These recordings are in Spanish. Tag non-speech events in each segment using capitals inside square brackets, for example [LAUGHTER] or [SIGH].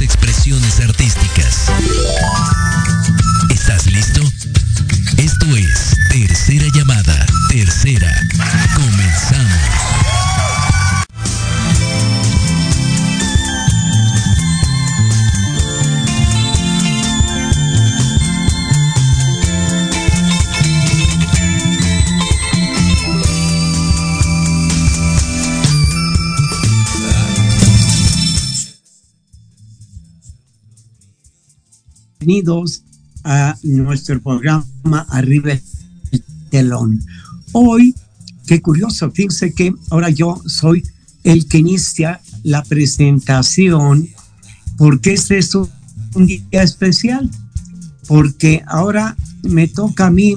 expresiones artísticas. Bienvenidos a nuestro programa Arriba el Telón. Hoy, qué curioso, fíjense que ahora yo soy el que inicia la presentación porque este es un día especial, porque ahora me toca a mí,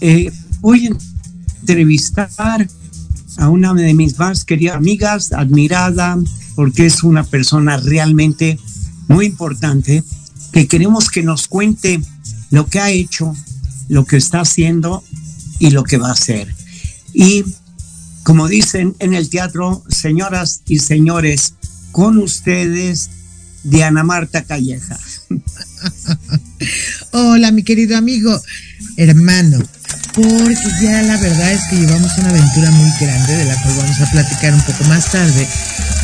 eh, voy a entrevistar a una de mis más queridas amigas, admirada, porque es una persona realmente muy importante que queremos que nos cuente lo que ha hecho, lo que está haciendo y lo que va a hacer. Y como dicen en el teatro, señoras y señores, con ustedes, Diana Marta Calleja. [LAUGHS] Hola, mi querido amigo, hermano, porque ya la verdad es que llevamos una aventura muy grande de la cual vamos a platicar un poco más tarde,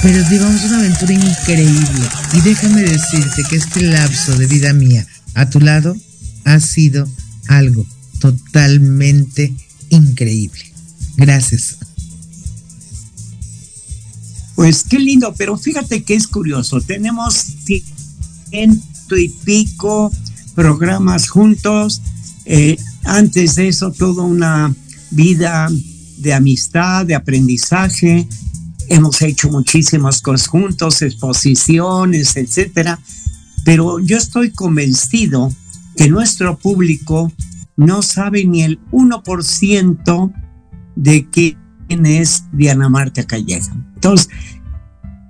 pero llevamos una aventura increíble y déjame decirte que este lapso de vida mía a tu lado ha sido algo totalmente increíble. Gracias. Pues qué lindo, pero fíjate que es curioso. Tenemos ciento y pico programas juntos. Eh, antes de eso, toda una vida de amistad, de aprendizaje. Hemos hecho muchísimas cosas juntos, exposiciones, etcétera. Pero yo estoy convencido que nuestro público no sabe ni el 1% de quién es Diana Marta Calleja. Entonces,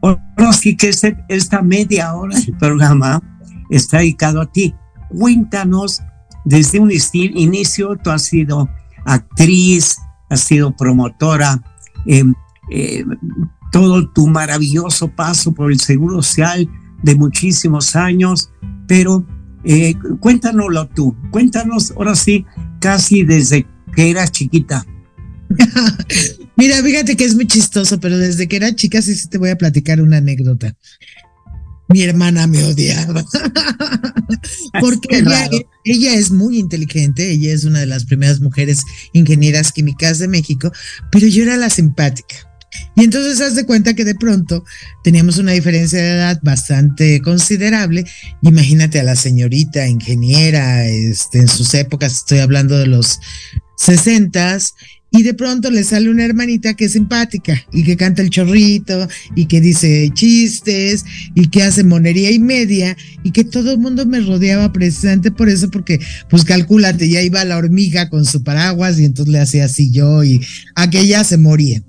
ahora sí que esta media hora del programa está dedicado a ti. Cuéntanos desde un inicio tú has sido actriz, has sido promotora, eh, eh, todo tu maravilloso paso por el Seguro Social de muchísimos años, pero eh, cuéntanoslo tú, cuéntanos ahora sí, casi desde que eras chiquita. [LAUGHS] Mira, fíjate que es muy chistoso, pero desde que era chica sí, sí te voy a platicar una anécdota mi hermana me odiaba. [LAUGHS] Porque ella, es muy inteligente, ella es una de las primeras mujeres ingenieras químicas de México, pero yo era la simpática. Y entonces haz de cuenta que de pronto teníamos una diferencia de edad bastante considerable. Imagínate a la señorita ingeniera, este, en sus épocas, estoy hablando de los sesentas, y de pronto le sale una hermanita que es simpática y que canta el chorrito y que dice chistes y que hace monería y media y que todo el mundo me rodeaba precisamente por eso porque pues calcúlate ya iba la hormiga con su paraguas y entonces le hacía así yo y aquella se moría.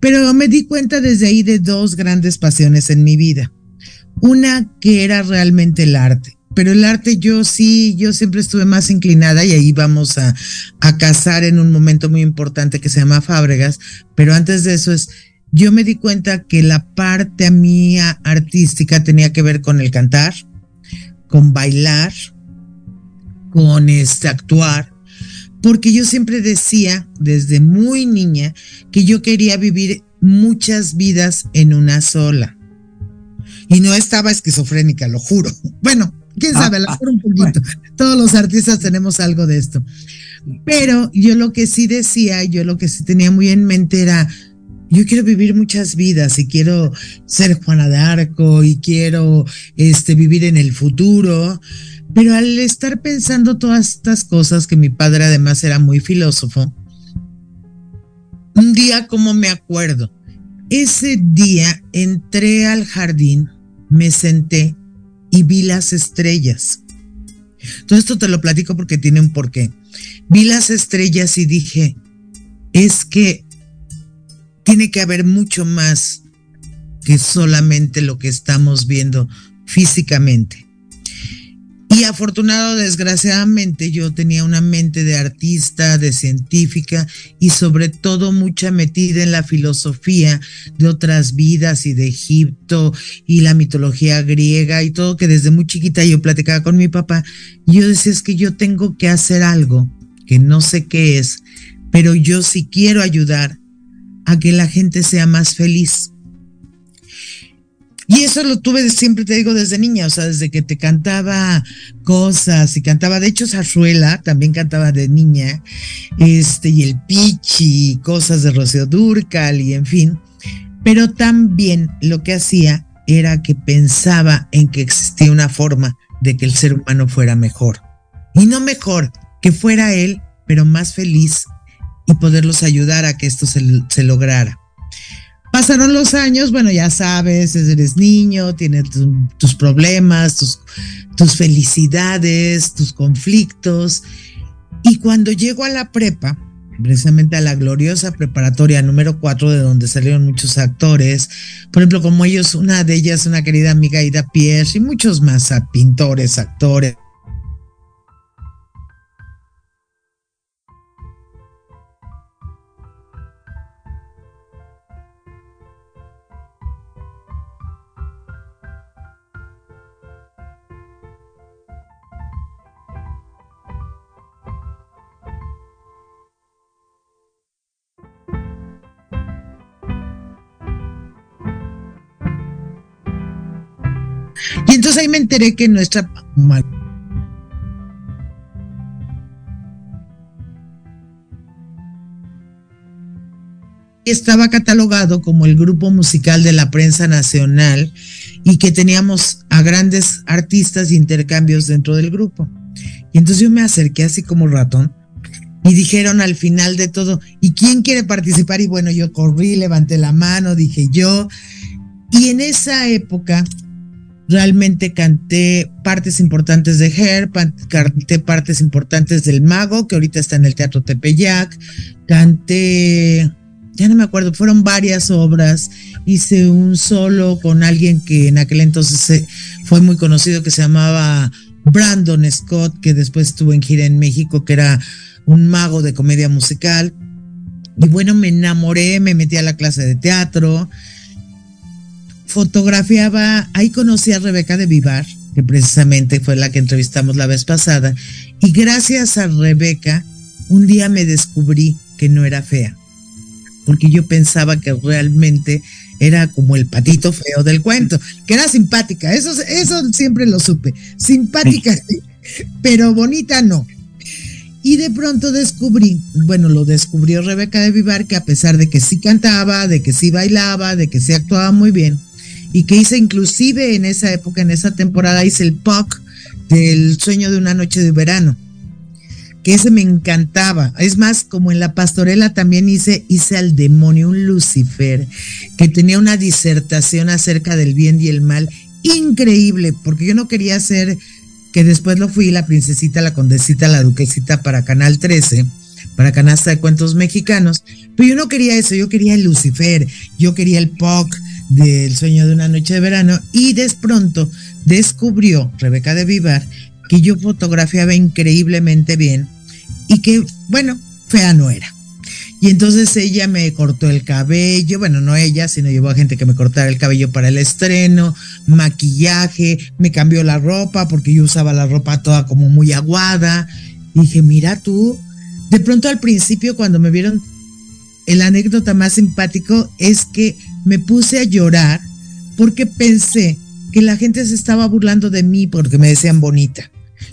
Pero me di cuenta desde ahí de dos grandes pasiones en mi vida. Una que era realmente el arte pero el arte yo sí, yo siempre estuve más inclinada y ahí vamos a, casar en un momento muy importante que se llama Fábregas, pero antes de eso es, yo me di cuenta que la parte mía artística tenía que ver con el cantar, con bailar, con este actuar, porque yo siempre decía desde muy niña que yo quería vivir muchas vidas en una sola. Y no estaba esquizofrénica, lo juro. Bueno, quién sabe, la un poquito. Todos los artistas tenemos algo de esto. Pero yo lo que sí decía, yo lo que sí tenía muy en mente era, yo quiero vivir muchas vidas y quiero ser Juana de Arco y quiero este, vivir en el futuro. Pero al estar pensando todas estas cosas, que mi padre además era muy filósofo, un día como me acuerdo, ese día entré al jardín, me senté y vi las estrellas. Todo esto te lo platico porque tiene un porqué. Vi las estrellas y dije, es que tiene que haber mucho más que solamente lo que estamos viendo físicamente. Y afortunado, desgraciadamente, yo tenía una mente de artista, de científica y sobre todo mucha metida en la filosofía de otras vidas y de Egipto y la mitología griega y todo que desde muy chiquita yo platicaba con mi papá. Y yo decía, es que yo tengo que hacer algo que no sé qué es, pero yo sí quiero ayudar a que la gente sea más feliz. Y eso lo tuve siempre, te digo, desde niña, o sea, desde que te cantaba cosas y cantaba, de hecho, Zarzuela también cantaba de niña, este, y el Pichi, cosas de Rocío Durcal y en fin. Pero también lo que hacía era que pensaba en que existía una forma de que el ser humano fuera mejor. Y no mejor, que fuera él, pero más feliz y poderlos ayudar a que esto se, se lograra. Pasaron los años, bueno, ya sabes, eres niño, tienes tus problemas, tus, tus felicidades, tus conflictos. Y cuando llego a la prepa, precisamente a la gloriosa preparatoria número 4 de donde salieron muchos actores, por ejemplo, como ellos, una de ellas, una querida amiga Ida Pierre y muchos más pintores, actores, Y entonces ahí me enteré que nuestra estaba catalogado como el grupo musical de la prensa nacional y que teníamos a grandes artistas de intercambios dentro del grupo. Y entonces yo me acerqué así como ratón y dijeron al final de todo, ¿y quién quiere participar? Y bueno, yo corrí, levanté la mano, dije yo. Y en esa época Realmente canté partes importantes de Her, canté partes importantes del Mago, que ahorita está en el Teatro Tepeyac, canté, ya no me acuerdo, fueron varias obras, hice un solo con alguien que en aquel entonces fue muy conocido, que se llamaba Brandon Scott, que después estuvo en gira en México, que era un mago de comedia musical. Y bueno, me enamoré, me metí a la clase de teatro, fotografiaba, ahí conocí a Rebeca de Vivar, que precisamente fue la que entrevistamos la vez pasada, y gracias a Rebeca, un día me descubrí que no era fea, porque yo pensaba que realmente era como el patito feo del cuento, que era simpática, eso, eso siempre lo supe, simpática sí, pero bonita no. Y de pronto descubrí, bueno, lo descubrió Rebeca de Vivar, que a pesar de que sí cantaba, de que sí bailaba, de que sí actuaba muy bien, y que hice inclusive en esa época, en esa temporada, hice el POC del sueño de una noche de verano, que ese me encantaba. Es más, como en la pastorela también hice, hice al demonio, un Lucifer, que tenía una disertación acerca del bien y el mal increíble, porque yo no quería ser, que después lo fui, la princesita, la condesita, la duquesita para Canal 13 para Canasta de Cuentos Mexicanos, pero yo no quería eso, yo quería el Lucifer, yo quería el POC del sueño de una noche de verano y de pronto descubrió Rebeca de Vivar que yo fotografiaba increíblemente bien y que, bueno, fea no era. Y entonces ella me cortó el cabello, bueno, no ella, sino llevó a gente que me cortara el cabello para el estreno, maquillaje, me cambió la ropa porque yo usaba la ropa toda como muy aguada. Y dije, mira tú, de pronto al principio cuando me vieron, el anécdota más simpático es que me puse a llorar porque pensé que la gente se estaba burlando de mí porque me decían bonita.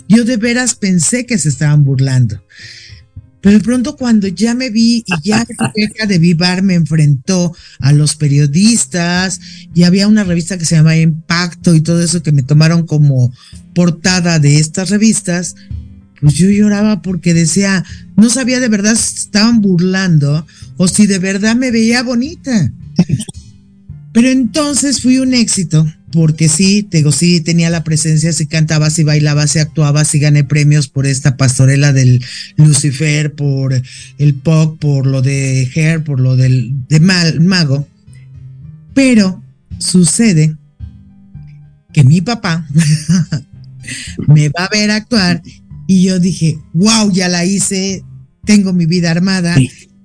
Yo de veras pensé que se estaban burlando. Pero de pronto cuando ya me vi y ya [LAUGHS] Rebeca de Vivar me enfrentó a los periodistas y había una revista que se llamaba Impacto y todo eso que me tomaron como portada de estas revistas, pues yo lloraba porque decía, no sabía de verdad si estaban burlando o si de verdad me veía bonita. Pero entonces fui un éxito, porque sí, te sí tenía la presencia, sí cantaba, sí bailaba, sí actuaba, sí gané premios por esta pastorela del Lucifer, por el pop, por lo de Hair, por lo del de Mal, mago. Pero sucede que mi papá [LAUGHS] me va a ver actuar y yo dije, wow, ya la hice, tengo mi vida armada.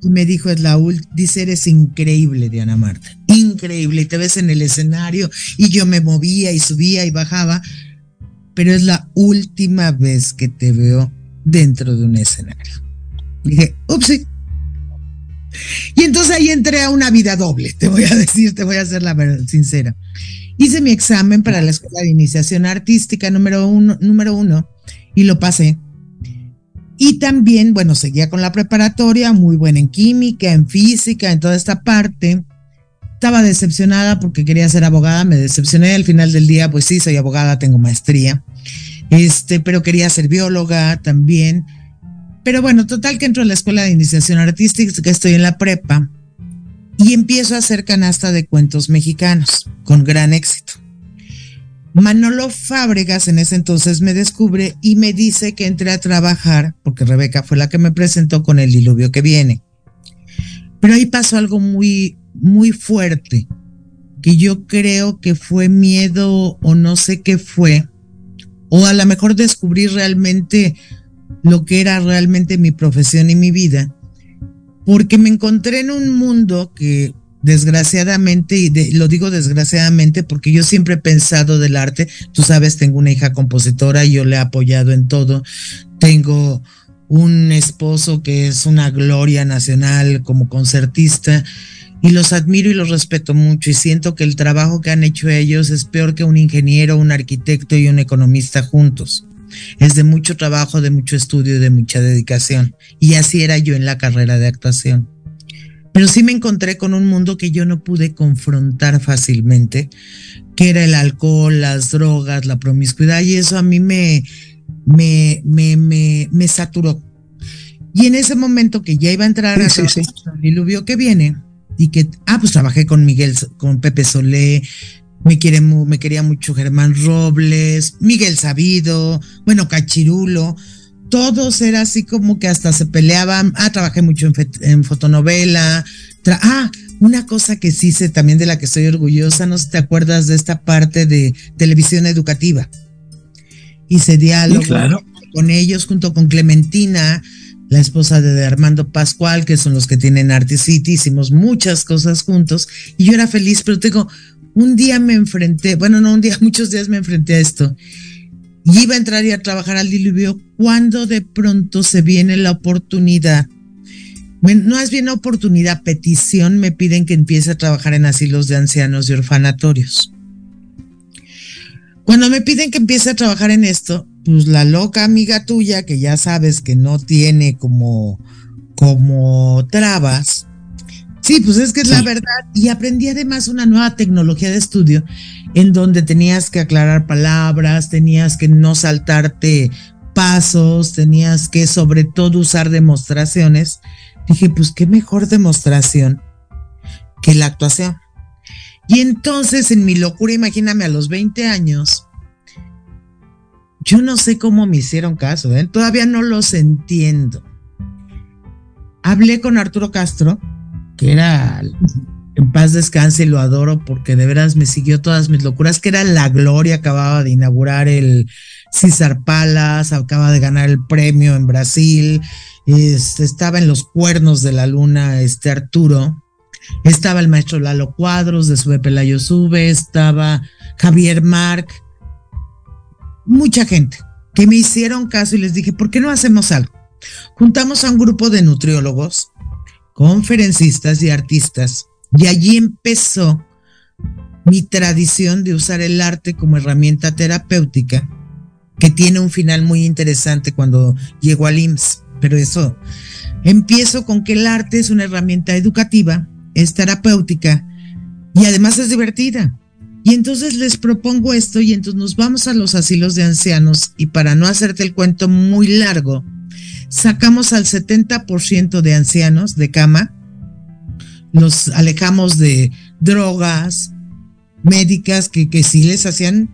Y me dijo, es la dice, eres increíble, Diana Marta, increíble. Y te ves en el escenario y yo me movía y subía y bajaba, pero es la última vez que te veo dentro de un escenario. dije, upsi. Y entonces ahí entré a una vida doble, te voy a decir, te voy a hacer la verdad sincera. Hice mi examen para la Escuela de Iniciación Artística número uno, número uno y lo pasé. Y también, bueno, seguía con la preparatoria, muy buena en química, en física, en toda esta parte. Estaba decepcionada porque quería ser abogada, me decepcioné al final del día, pues sí, soy abogada, tengo maestría. Este, pero quería ser bióloga también. Pero bueno, total que entro a la escuela de iniciación artística, estoy en la prepa, y empiezo a hacer canasta de cuentos mexicanos, con gran éxito. Manolo Fábregas en ese entonces me descubre y me dice que entré a trabajar, porque Rebeca fue la que me presentó con el diluvio que viene. Pero ahí pasó algo muy, muy fuerte, que yo creo que fue miedo o no sé qué fue, o a lo mejor descubrí realmente lo que era realmente mi profesión y mi vida, porque me encontré en un mundo que desgraciadamente, y lo digo desgraciadamente porque yo siempre he pensado del arte, tú sabes, tengo una hija compositora y yo le he apoyado en todo, tengo un esposo que es una gloria nacional como concertista y los admiro y los respeto mucho y siento que el trabajo que han hecho ellos es peor que un ingeniero, un arquitecto y un economista juntos. Es de mucho trabajo, de mucho estudio y de mucha dedicación. Y así era yo en la carrera de actuación. Pero sí me encontré con un mundo que yo no pude confrontar fácilmente, que era el alcohol, las drogas, la promiscuidad, y eso a mí me, me, me, me, me saturó. Y en ese momento que ya iba a entrar a el diluvio que viene, y que, ah, pues trabajé con Miguel, con Pepe Solé, me, quiere, me quería mucho Germán Robles, Miguel Sabido, bueno, Cachirulo, todos era así como que hasta se peleaban. Ah, trabajé mucho en, fotonovela. ah, una cosa que sí sé también de la que estoy orgullosa, no sé si te acuerdas de esta parte de televisión educativa. Hice diálogo con ellos junto con Clementina, la esposa de Armando Pascual, que son los que tienen Arte City, hicimos muchas cosas juntos y yo era feliz, pero tengo, un día me enfrenté, bueno, no un día, [LAUGHS] muchos días me enfrenté a esto y iba a entrar y a trabajar al diluvio cuando de pronto se viene la oportunidad. No es bien oportunidad, petición, me piden que empiece a trabajar en asilos de ancianos y orfanatorios. Cuando me piden que empiece a trabajar en esto, pues la loca amiga tuya, que ya sabes que no tiene como, como trabas, Sí, pues es que es la verdad. Y aprendí además una nueva tecnología de estudio en donde tenías que aclarar palabras, tenías que no saltarte pasos, tenías que sobre todo usar demostraciones. Dije, pues qué mejor demostración que la actuación. Y entonces en mi locura, imagíname a los 20 años, yo no sé cómo me hicieron caso, ¿eh? todavía no los entiendo. Hablé con Arturo Castro, que era en paz descanse y lo adoro porque de veras me siguió todas mis locuras, que era la gloria, acababa de inaugurar el César Palas, acaba de ganar el premio en Brasil, este, estaba en los cuernos de la luna este Arturo, estaba el maestro Lalo Cuadros de Sube Pelayo Sube, estaba Javier Marc, mucha gente que me hicieron caso y les dije, ¿por qué no hacemos algo? Juntamos a un grupo de nutriólogos, conferencistas y artistas, y allí empezó mi tradición de usar el arte como herramienta terapéutica, que tiene un final muy interesante cuando llego al IMSS, pero eso, empiezo con que el arte es una herramienta educativa es terapéutica y además es divertida. Y entonces les propongo esto y entonces nos vamos a los asilos de ancianos y para no hacerte el cuento muy largo, sacamos al 70% de ancianos de cama, los alejamos de drogas médicas que, que sí les hacían,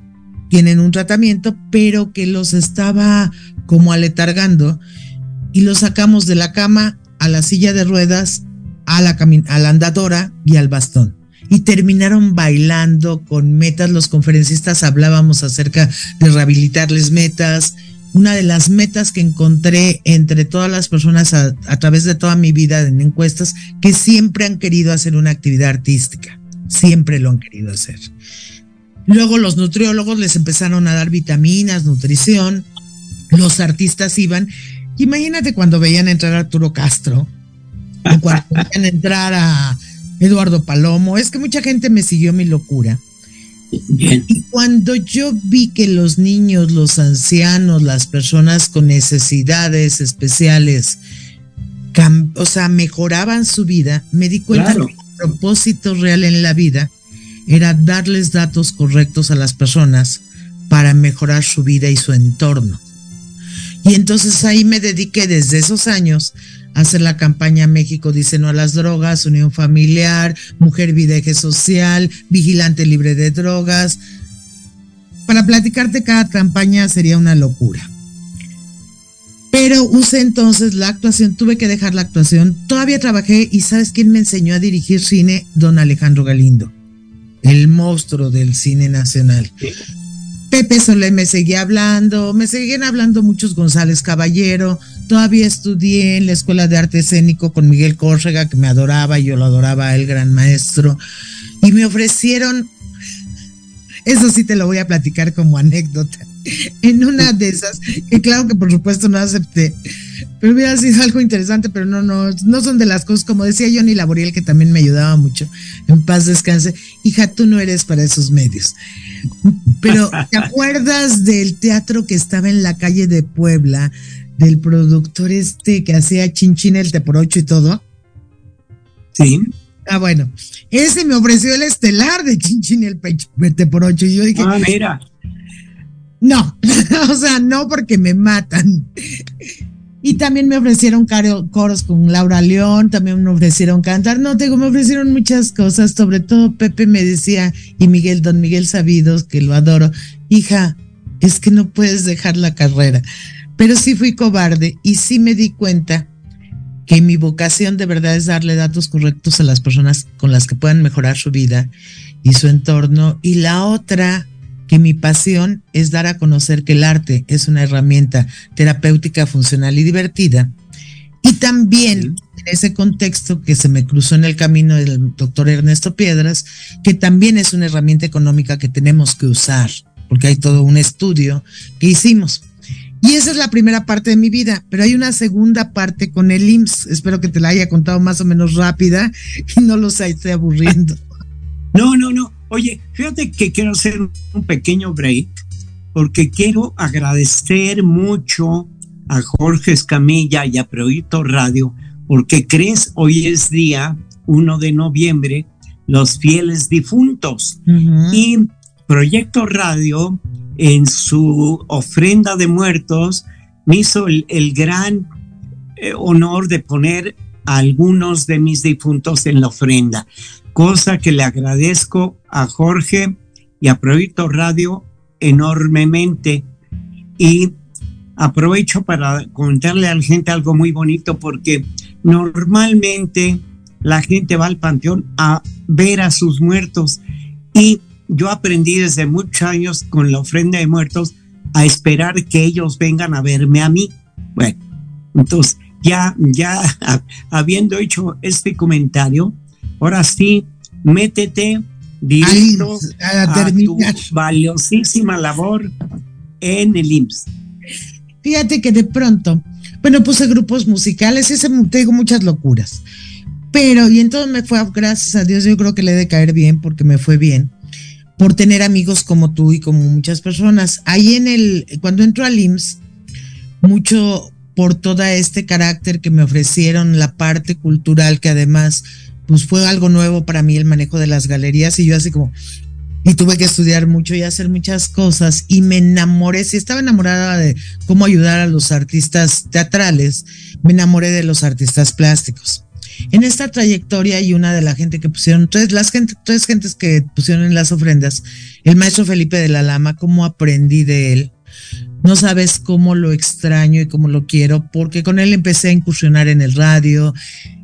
tienen un tratamiento, pero que los estaba como aletargando y los sacamos de la cama a la silla de ruedas a la, a la andadora y al bastón y terminaron bailando con metas. Los conferencistas hablábamos acerca de rehabilitarles metas. Una de las metas que encontré entre todas las personas a, través de toda mi vida en encuestas, que siempre han querido hacer una actividad artística, siempre lo han querido hacer. Luego los nutriólogos les empezaron a dar vitaminas, nutrición, los artistas iban. Imagínate cuando veían entrar a Arturo Castro, cuando a entrar a Eduardo Palomo. Es que mucha gente me siguió mi locura. Y cuando yo vi que los niños, los ancianos, las personas con necesidades especiales, o sea, mejoraban su vida, me di cuenta que el propósito real en la vida era darles datos correctos a las personas para mejorar su vida y su entorno. Y entonces ahí me dediqué desde esos años hacer la campaña México dice no a las drogas, unión familiar, mujer videje social, vigilante libre de drogas. Para platicarte cada campaña sería una locura. Pero usé entonces la actuación, tuve que dejar la actuación. Todavía trabajé y ¿sabes quién me enseñó a dirigir cine? Don Alejandro Galindo, el monstruo del cine nacional. Pepe Solé me seguía hablando, me seguían hablando muchos González Caballero, todavía estudié en la Escuela de Arte Escénico con Miguel Córrega, que me adoraba y yo lo adoraba, el gran maestro, y me ofrecieron, eso sí te lo voy a platicar como anécdota, en una de esas, que claro que por supuesto no acepté, pero hubiera sido algo interesante, pero no, no, no son de las cosas, como decía Johnny Laboriel, que también me ayudaba mucho, en paz descanse, hija, tú no eres para esos medios. Pero, ¿te acuerdas del teatro que estaba en la calle de Puebla, del productor este que hacía Chinchín el Teporocho y todo? Sí. Ah, bueno, ese me ofreció el estelar de Chinchín el Teporocho y yo dije, ah, mira. No, [LAUGHS] o sea, no porque me matan. Y también me ofrecieron coros con Laura León, también me ofrecieron cantar. No, tengo, me ofrecieron muchas cosas. Sobre todo Pepe me decía, y Miguel, don Miguel Sabidos, que lo adoro, hija, es que no puedes dejar la carrera. Pero sí fui cobarde y sí me di cuenta que mi vocación de verdad es darle datos correctos a las personas con las que puedan mejorar su vida y su entorno. Y la otra que mi pasión es dar a conocer que el arte es una herramienta terapéutica, funcional y divertida. Y también en ese contexto que se me cruzó en el camino del doctor Ernesto Piedras, que también es una herramienta económica que tenemos que usar, porque hay todo un estudio que hicimos. Y esa es la primera parte de mi vida, pero hay una segunda parte con el IMSS. Espero que te la haya contado más o menos rápida [LAUGHS] y no los esté aburriendo. No, no, no. Oye, fíjate que quiero hacer un pequeño break porque quiero agradecer mucho a Jorge Escamilla y a Proyecto Radio porque crees hoy es día 1 de noviembre los fieles difuntos. Y Proyecto Radio en su ofrenda de muertos me hizo el, gran eh, honor de poner a algunos de mis difuntos en la ofrenda, cosa que le agradezco a Jorge y a Proyecto Radio enormemente. Y aprovecho para contarle a la gente algo muy bonito porque normalmente la gente va al panteón a ver a sus muertos y yo aprendí desde muchos años con la ofrenda de muertos a esperar que ellos vengan a verme a mí. Bueno, entonces ya, ya [LAUGHS] habiendo hecho este comentario, ahora sí, métete directo a, tu valiosísima labor en el IMSS. Fíjate que de pronto, bueno, puse grupos musicales y se, te digo muchas locuras. Pero, y entonces me fue, gracias a Dios, yo creo que le he de caer bien porque me fue bien por tener amigos como tú y como muchas personas. Ahí en el, cuando entro al IMSS, mucho por todo este carácter que me ofrecieron, la parte cultural que además, pues fue algo nuevo para mí el manejo de las galerías y yo así como, y tuve que estudiar mucho y hacer muchas cosas y me enamoré, si estaba enamorada de cómo ayudar a los artistas teatrales, me enamoré de los artistas plásticos en esta trayectoria y una de la gente que pusieron, tres, las gente, tres gentes que pusieron en las ofrendas, el maestro Felipe de la Lama, cómo aprendí de él. No sabes cómo lo extraño y cómo lo quiero, porque con él empecé a incursionar en el radio,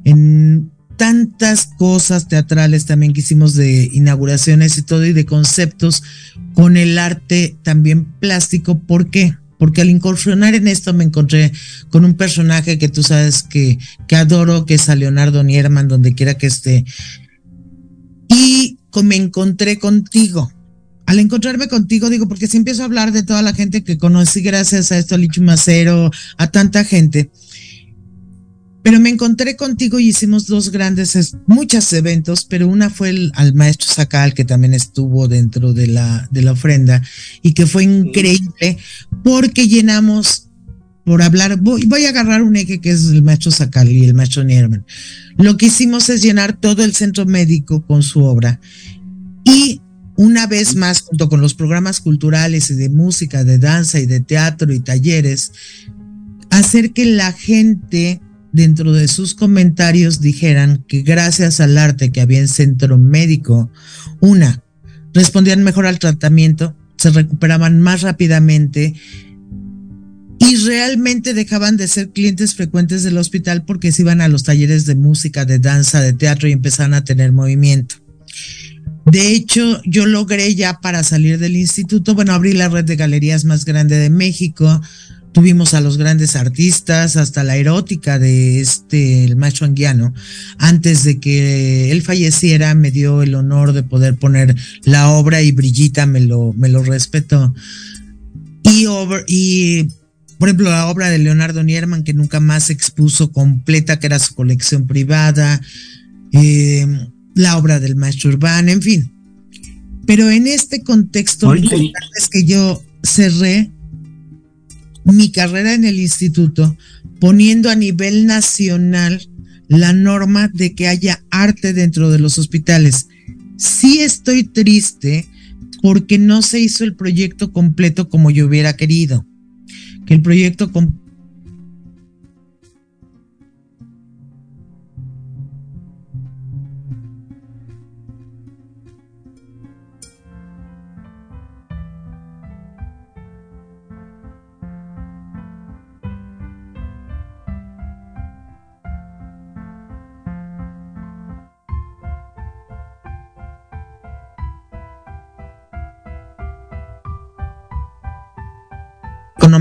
en tantas cosas teatrales también que hicimos de inauguraciones y todo y de conceptos con el arte también plástico. ¿Por qué? porque al incursionar en esto me encontré con un personaje que tú sabes que, que adoro, que es a Leonardo Nierman, donde quiera que esté. Y me encontré contigo. Al encontrarme contigo, digo, porque si empiezo a hablar de toda la gente que conocí gracias a esto, a Lichu Macero, a tanta gente, pero me encontré contigo y hicimos dos grandes, muchos eventos, pero una fue el, al maestro Sacal, que también estuvo dentro de la, de la ofrenda, y que fue increíble porque llenamos, por hablar, voy, voy a agarrar un eje que es el maestro Sacal y el maestro Nierman. Lo que hicimos es llenar todo el centro médico con su obra. Y una vez más, junto con los programas culturales y de música, de danza y de teatro y talleres, hacer que la gente dentro de sus comentarios dijeran que gracias al arte que había en centro médico, una, respondían mejor al tratamiento, se recuperaban más rápidamente y realmente dejaban de ser clientes frecuentes del hospital porque se iban a los talleres de música, de danza, de teatro y empezaban a tener movimiento. De hecho, yo logré ya para salir del instituto, bueno, abrí la red de galerías más grande de México, Tuvimos a los grandes artistas, hasta la erótica de este, el macho anguiano. Antes de que él falleciera, me dio el honor de poder poner la obra y Brillita me lo, me lo respetó. Y, y, por ejemplo, la obra de Leonardo Nierman, que nunca más se expuso completa, que era su colección privada. Eh, la obra del maestro urbano, en fin. Pero en este contexto, es que yo cerré mi carrera en el instituto poniendo a nivel nacional la norma de que haya arte dentro de los hospitales. Sí estoy triste porque no se hizo el proyecto completo como yo hubiera querido. Que el proyecto completo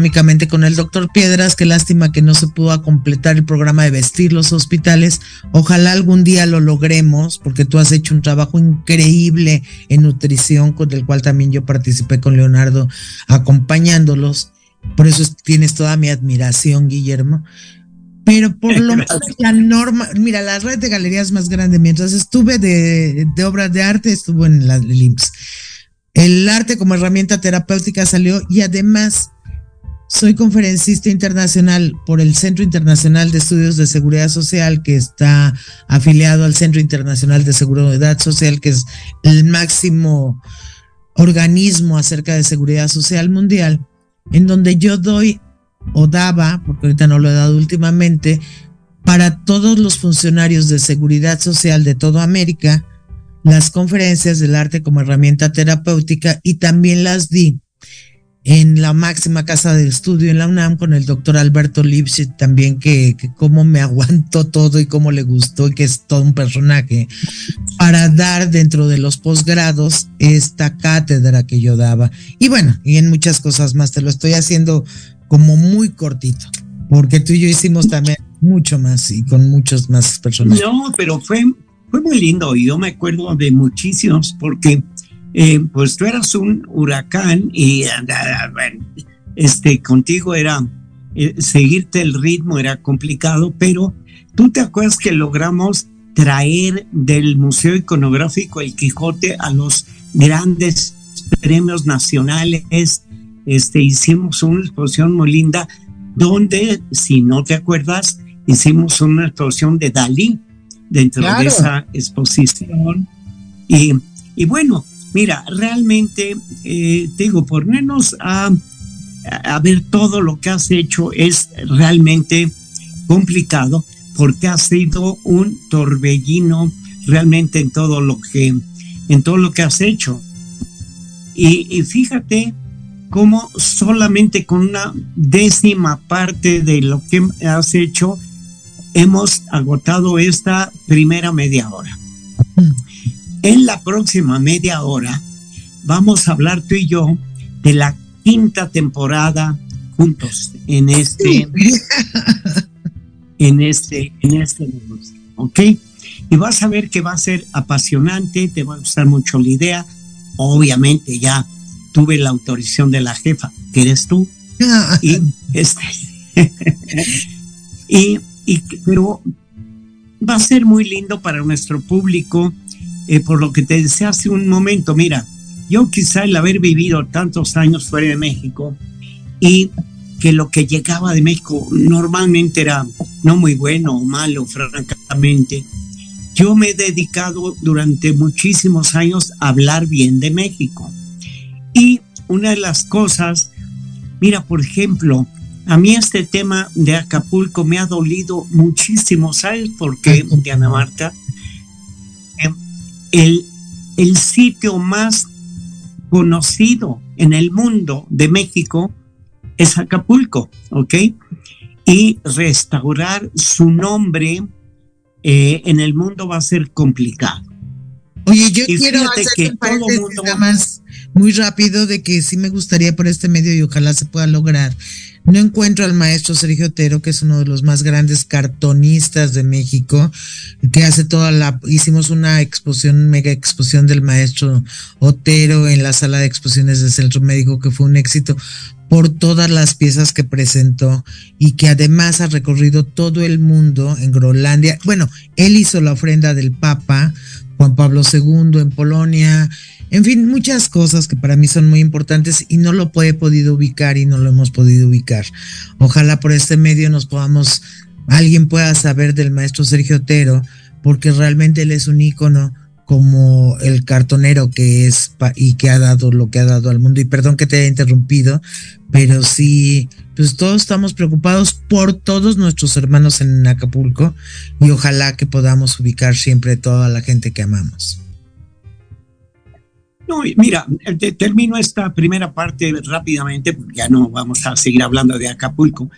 económicamente con el doctor Piedras, qué lástima que no se pudo completar el programa de vestir los hospitales. Ojalá algún día lo logremos, porque tú has hecho un trabajo increíble en nutrición, con el cual también yo participé con Leonardo acompañándolos. Por eso tienes toda mi admiración, Guillermo. Pero por [LAUGHS] lo menos la norma, mira, la red de galerías más grande, mientras estuve de, de obras de arte, estuvo en la LIMS. El arte como herramienta terapéutica salió y además soy conferencista internacional por el Centro Internacional de Estudios de Seguridad Social, que está afiliado al Centro Internacional de Seguridad Social, que es el máximo organismo acerca de seguridad social mundial, en donde yo doy o daba, porque ahorita no lo he dado últimamente, para todos los funcionarios de seguridad social de toda América, las conferencias del arte como herramienta terapéutica y también las di en la máxima casa de estudio en la UNAM con el doctor Alberto Lipschitz también que, cómo me [LAUGHS] aguantó todo y cómo le gustó y que es todo un personaje para dar dentro de los posgrados esta cátedra que yo daba. Y bueno y en muchas cosas más te lo estoy haciendo como muy cortito porque tú y yo hicimos también mucho más y con muchos más personajes. No pero fue fue muy lindo y yo me acuerdo de muchísimos porque eh, pues tú eras un huracán y este, contigo era, eh, seguirte el ritmo era complicado, pero tú te acuerdas que logramos traer del Museo Iconográfico El Quijote a los grandes premios nacionales, este, hicimos una exposición muy linda donde, si no te acuerdas, hicimos una exposición de Dalí dentro de esa exposición. Y, y bueno, Mira, realmente, eh, te digo, ponernos a, a ver todo lo que has hecho es realmente complicado porque has sido un torbellino realmente en todo lo que, en todo lo que has hecho. Y, y fíjate cómo solamente con una décima parte de lo que has hecho hemos agotado esta primera media hora. En la próxima media hora vamos a hablar tú y yo de la quinta temporada juntos en este en este en este negocio, ¿ok? Y vas a ver que va a ser apasionante, te va a gustar mucho la idea. Obviamente ya tuve la autorización de la jefa, que eres tú. [LAUGHS] y este [LAUGHS] y, y pero va a ser muy lindo para nuestro público eh, por lo que te decía hace un momento, mira, yo quizá el haber vivido tantos años fuera de México y que lo que llegaba de México normalmente era no muy bueno o malo, francamente. Yo me he dedicado durante muchísimos años a hablar bien de México. Y una de las cosas, mira, por ejemplo, a mí este tema de Acapulco me ha dolido muchísimo, ¿sabes por qué, Diana Marta? El, el sitio más conocido en el mundo de México es Acapulco, ¿ok? Y restaurar su nombre eh, en el mundo va a ser complicado. Oye, yo quiero hacer que todo mundo... más muy rápido de que sí me gustaría por este medio y ojalá se pueda lograr no encuentro al maestro Sergio Otero, que es uno de los más grandes cartonistas de México, que hace toda la, hicimos una exposición, mega exposición del maestro Otero en la sala de exposiciones del Centro Médico, que fue un éxito por todas las piezas que presentó y que además ha recorrido todo el mundo en Groenlandia. Bueno, él hizo la ofrenda del Papa Juan Pablo II en Polonia, en fin, muchas cosas que para mí son muy importantes y no lo he podido ubicar y no lo hemos podido ubicar. Ojalá por este medio nos podamos, alguien pueda saber del maestro Sergio Otero, porque realmente él es un ícono como el cartonero que es y que ha dado lo que ha dado al mundo. Y perdón que te haya interrumpido, pero sí, pues todos estamos preocupados por todos nuestros hermanos en Acapulco y ojalá que podamos ubicar siempre toda la gente que amamos. No, mira, termino esta primera parte rápidamente, porque ya no vamos a seguir hablando de Acapulco.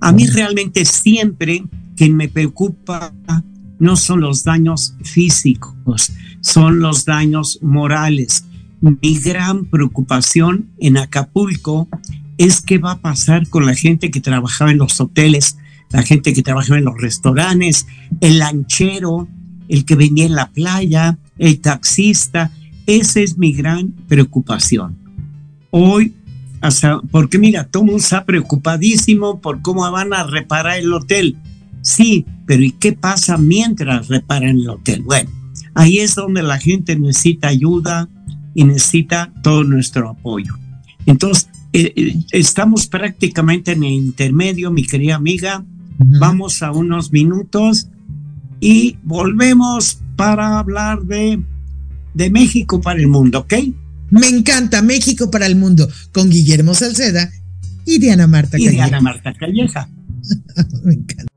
A mí realmente siempre quien me preocupa no son los daños físicos, son los daños morales. Mi gran preocupación en Acapulco es qué va a pasar con la gente que trabajaba en los hoteles, la gente que trabajaba en los restaurantes, el lanchero, el que venía en la playa, el taxista, esa es mi gran preocupación. Hoy, hasta, porque mira, todo mundo está preocupadísimo por cómo van a reparar el hotel. Sí, pero ¿y qué pasa mientras reparan el hotel? Bueno, ahí es donde la gente necesita ayuda y necesita todo nuestro apoyo. Entonces, eh, eh, estamos prácticamente en el intermedio, mi querida amiga. Vamos a unos minutos y volvemos para hablar de de México para el mundo, ¿ok? Me encanta México para el mundo con Guillermo Salceda Y Diana Marta Calleja. Y Diana Marta Calleja. [LAUGHS] Me encanta.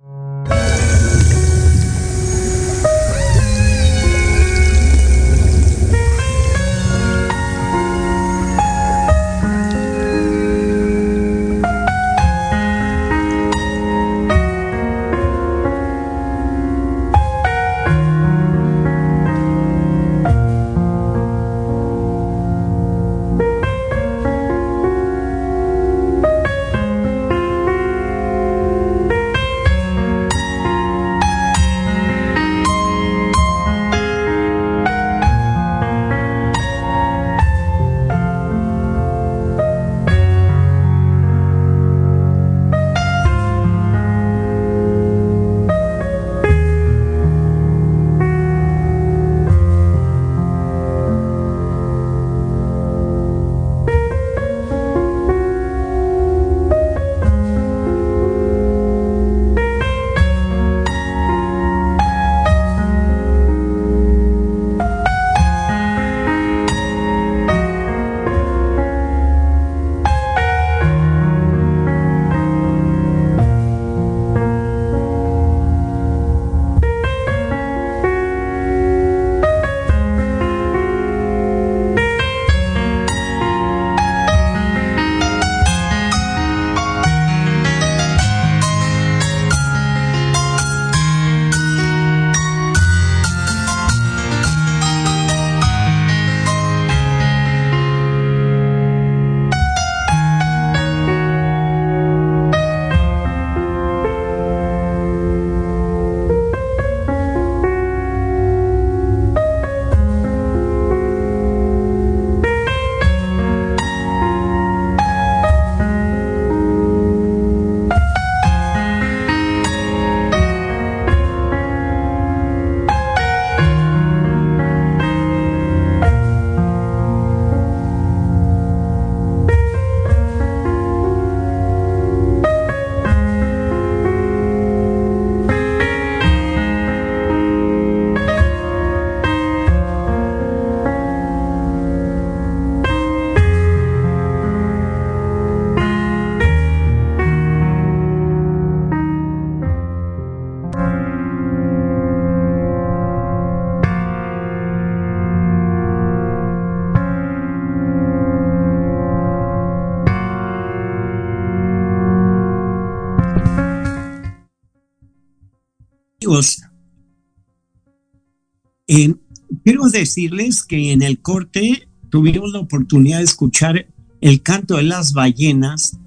Decirles que en el corte tuvimos la oportunidad de escuchar el canto de las ballenas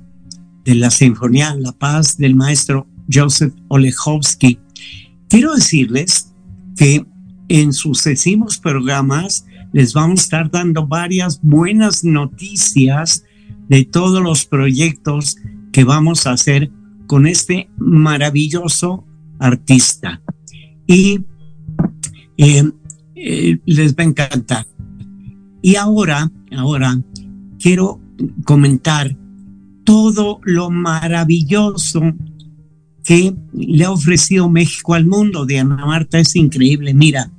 de la Sinfonía La Paz del maestro Joseph Olechowski. Quiero decirles que en sucesivos programas les vamos a estar dando varias buenas noticias de todos los proyectos que vamos a hacer con este maravilloso artista. Y eh, eh, les va a encantar. Y ahora, ahora quiero comentar todo lo maravilloso que le ha ofrecido México al mundo. Diana Marta es increíble. Mira,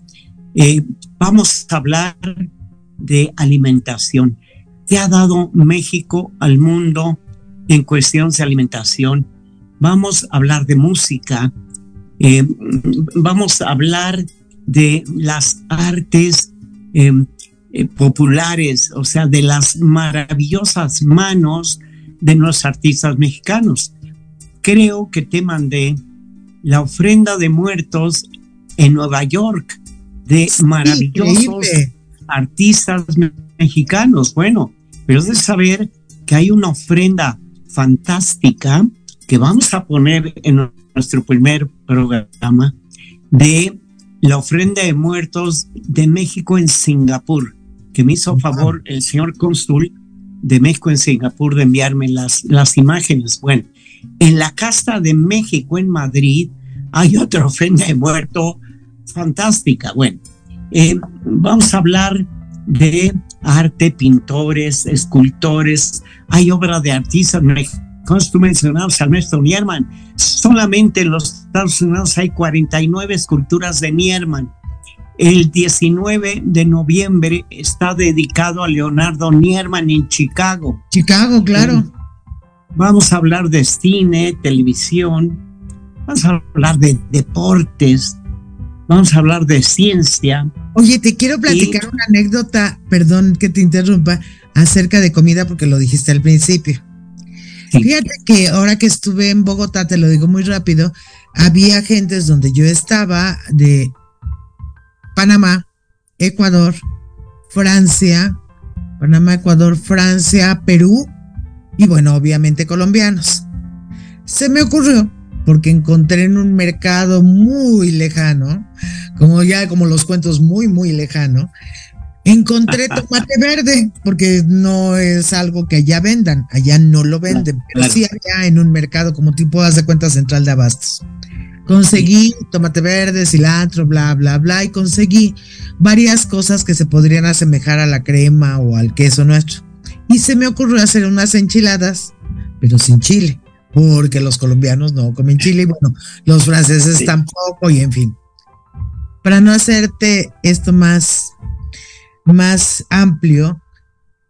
eh, vamos a hablar de alimentación. ¿Qué ha dado México al mundo en cuestión de alimentación? Vamos a hablar de música, eh, vamos a hablar de las artes em, eh, populares, o sea, de las maravillosas manos de los artistas mexicanos. Creo que te mandé la ofrenda de muertos en Nueva York de maravillosos artistas mexicanos. Bueno, pero es de saber que hay una ofrenda fantástica que vamos a poner en nuestro primer programa de la ofrenda de muertos de México en Singapur, que me hizo favor el señor cónsul de México en Singapur de enviarme las, las imágenes. Bueno, en la Casa de México en Madrid hay otra ofrenda de muerto fantástica. Bueno, eh, vamos a hablar de arte, pintores, escultores, hay obra de artistas mexicanos tú mencionabas al maestro Nierman, solamente en los Estados Unidos hay 49 esculturas de Nierman. El 19 de noviembre está dedicado a Leonardo Nierman en Chicago. Chicago, claro. vamos a hablar de cine, televisión, vamos a hablar de deportes, vamos a hablar de ciencia. Oye, te quiero platicar una anécdota, perdón que te interrumpa, acerca de comida porque lo dijiste al principio. Fíjate que ahora que estuve en Bogotá, te lo digo muy rápido, había gentes donde yo estaba de Panamá, Ecuador, Francia, Panamá, Ecuador, Francia, Perú y bueno, obviamente colombianos. Se me ocurrió porque encontré en un mercado muy lejano, como ya como los cuentos muy, muy lejano, Encontré [LAUGHS] tomate verde, porque no es algo que allá vendan, allá no lo venden, pero sí allá en un mercado como tipo, haz de cuenta, central de abastos. Conseguí tomate verde, cilantro, bla, bla, bla, y conseguí varias cosas que se podrían asemejar a la crema o al queso nuestro. Y se me ocurrió hacer unas enchiladas, pero sin chile, porque los colombianos no comen chile, y bueno, los franceses tampoco, y en fin. Para no hacerte esto más más amplio,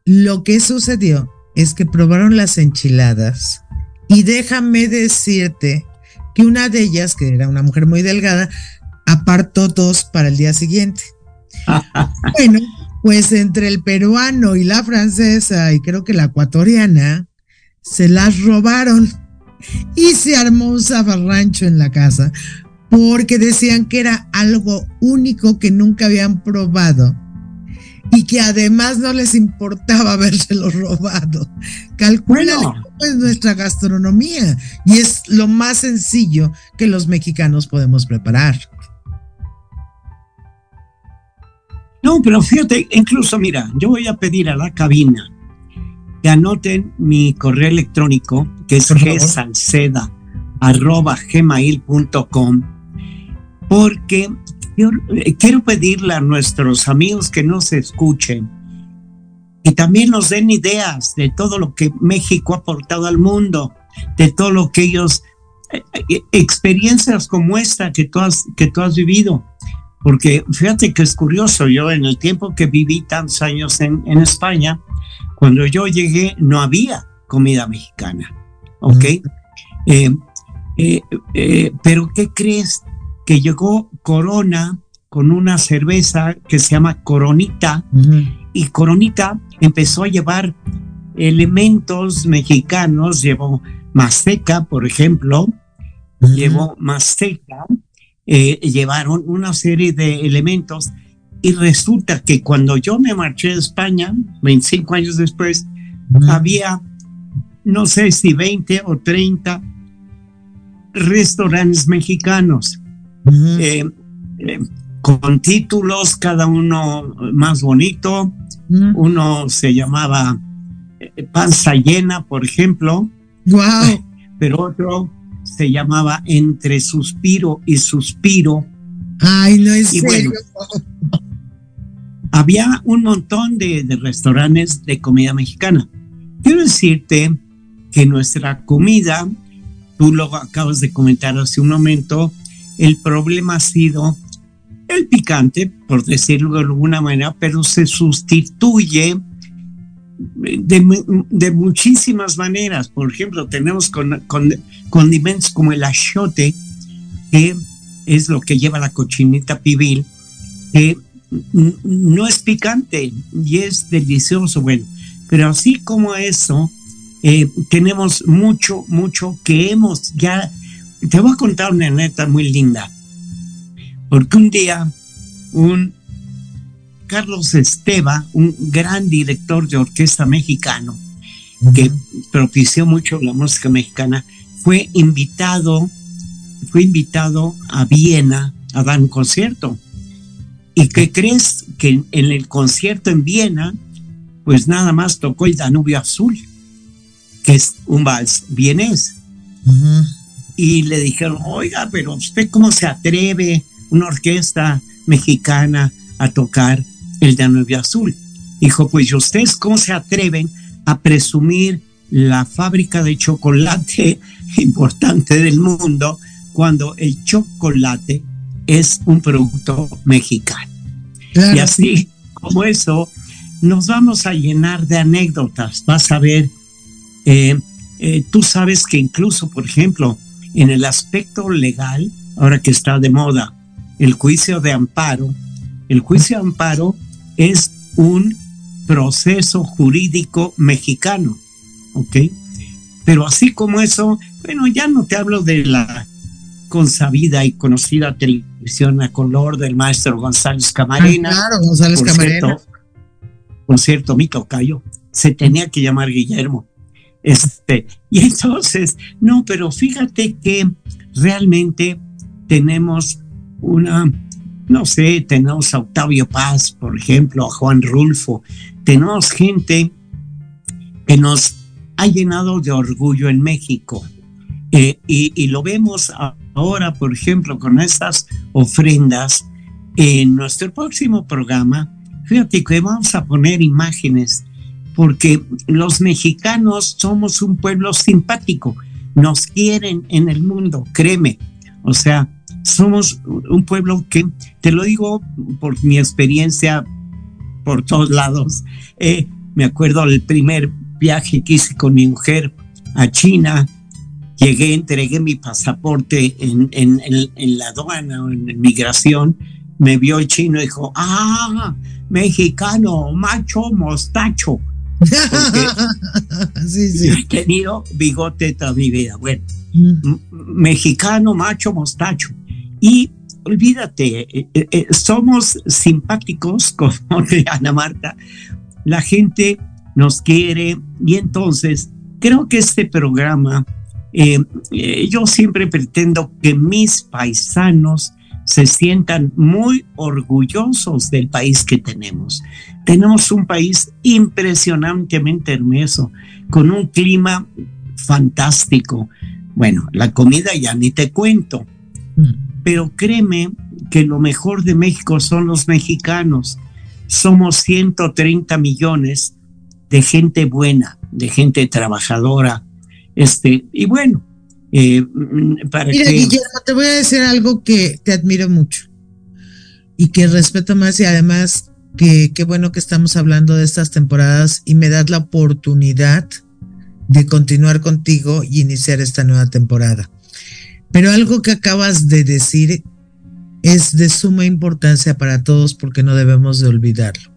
lo que sucedió es que probaron las enchiladas y déjame decirte que una de ellas, que era una mujer muy delgada, apartó dos para el día siguiente. [LAUGHS] bueno, pues entre el peruano y la francesa y creo que la ecuatoriana, se las robaron y se armó un zafarrancho en la casa porque decían que era algo único que nunca habían probado y que además no les importaba [LAUGHS] habérselo robado. Calcula cómo es nuestra gastronomía y es lo más sencillo que los mexicanos podemos preparar. No, pero fíjate, incluso mira, yo voy a pedir a la cabina que anoten mi correo electrónico, que es gmail.com porque eh, quiero pedirle a nuestros amigos que nos escuchen y también nos den ideas de todo lo que México ha aportado al mundo, de todo lo que ellos, eh, eh, experiencias como esta que tú has, que tú has vivido. Porque fíjate que es curioso, yo en el tiempo que viví tantos años en, en España, cuando yo llegué no había comida mexicana, ¿ok? pero ¿qué crees? que llegó Corona con una cerveza que se llama Coronita. Y Coronita empezó a llevar elementos mexicanos, llevó Masteca, por ejemplo, llevó Masteca, eh, llevaron una serie de elementos. Y resulta que cuando yo me marché de España, 25 años después, había, no sé si 20 o 30 restaurantes mexicanos eh, eh, con títulos, cada uno más bonito. Uno se llamaba eh, Panza Llena, por ejemplo. Wow. [LAUGHS] Pero otro se llamaba Entre Suspiro y Suspiro. Ay, no es y Bueno, había un montón de, de restaurantes de comida mexicana. Quiero decirte que nuestra comida, tú lo acabas de comentar hace un momento, el problema ha sido el picante, por decirlo de alguna manera, pero se sustituye de, muchísimas maneras. Por ejemplo, tenemos con, condimentos como el achiote, que es lo que lleva la cochinita pibil, que no es picante y es delicioso, bueno, pero así como eso, eh, tenemos mucho, mucho que hemos ya te voy a contar una neta muy linda. Porque un día, un Carlos Esteba, un gran director de orquesta mexicano, que propició mucho la música mexicana, fue invitado, fue invitado a Viena a dar un concierto. ¿Y qué crees? Que en el concierto en Viena, pues nada más tocó el Danubio Azul, que es un vals vienés y le dijeron, oiga, pero usted cómo se atreve una orquesta mexicana a tocar el Danubio Azul. Dijo, pues ustedes cómo se atreven a presumir la fábrica de chocolate [LAUGHS] importante del mundo cuando el chocolate es un producto mexicano. Y así como eso, nos vamos a llenar de anécdotas. Vas a ver, eh, eh, tú sabes que incluso, por ejemplo, en el aspecto legal, ahora que está de moda, el juicio de amparo, el juicio de amparo es un proceso jurídico mexicano, ¿ok? Pero así como eso, bueno, ya no te hablo de la consabida y conocida televisión a color del maestro González Camarena. Ah, claro, González por Camarena. Cierto, por cierto, mi tocayo, se tenía que llamar Guillermo. Este, y entonces, no, pero fíjate que realmente tenemos una, no sé, tenemos a Octavio Paz, por ejemplo, a Juan Rulfo, tenemos gente que nos ha llenado de orgullo en México. Eh, y, lo vemos ahora, por ejemplo, con estas ofrendas. En nuestro próximo programa, fíjate que vamos a poner imágenes, porque los mexicanos somos un pueblo simpático, nos quieren en el mundo, créeme. O sea, somos un pueblo que, te lo digo por mi experiencia por todos lados, eh, me acuerdo el primer viaje que hice con mi mujer a China, llegué, entregué mi pasaporte en, en, la aduana o en migración, me vio el chino y dijo, ah, mexicano, macho, mostacho. [LAUGHS] sí, sí. he tenido bigote toda mi vida. Bueno, mexicano, macho, mostacho. Y olvídate, eh, eh, eh, somos simpáticos, [LAUGHS] como Ana Marta, la gente nos quiere y entonces creo que este programa, yo siempre pretendo que mis paisanos se sientan muy orgullosos del país que tenemos. Tenemos un país impresionantemente hermoso, con un clima fantástico. Bueno, la comida ya ni te cuento. Mm pero créeme que lo mejor de México son los mexicanos. Somos 130 millones de gente buena, de gente trabajadora. Este, y bueno, eh, para Mira, Guillermo, te voy a decir algo que te admiro mucho y que respeto más y además que qué bueno que estamos hablando de estas temporadas y me das la oportunidad de continuar contigo y iniciar esta nueva temporada. Pero algo que acabas de decir es de suma importancia para todos porque no debemos de olvidarlo.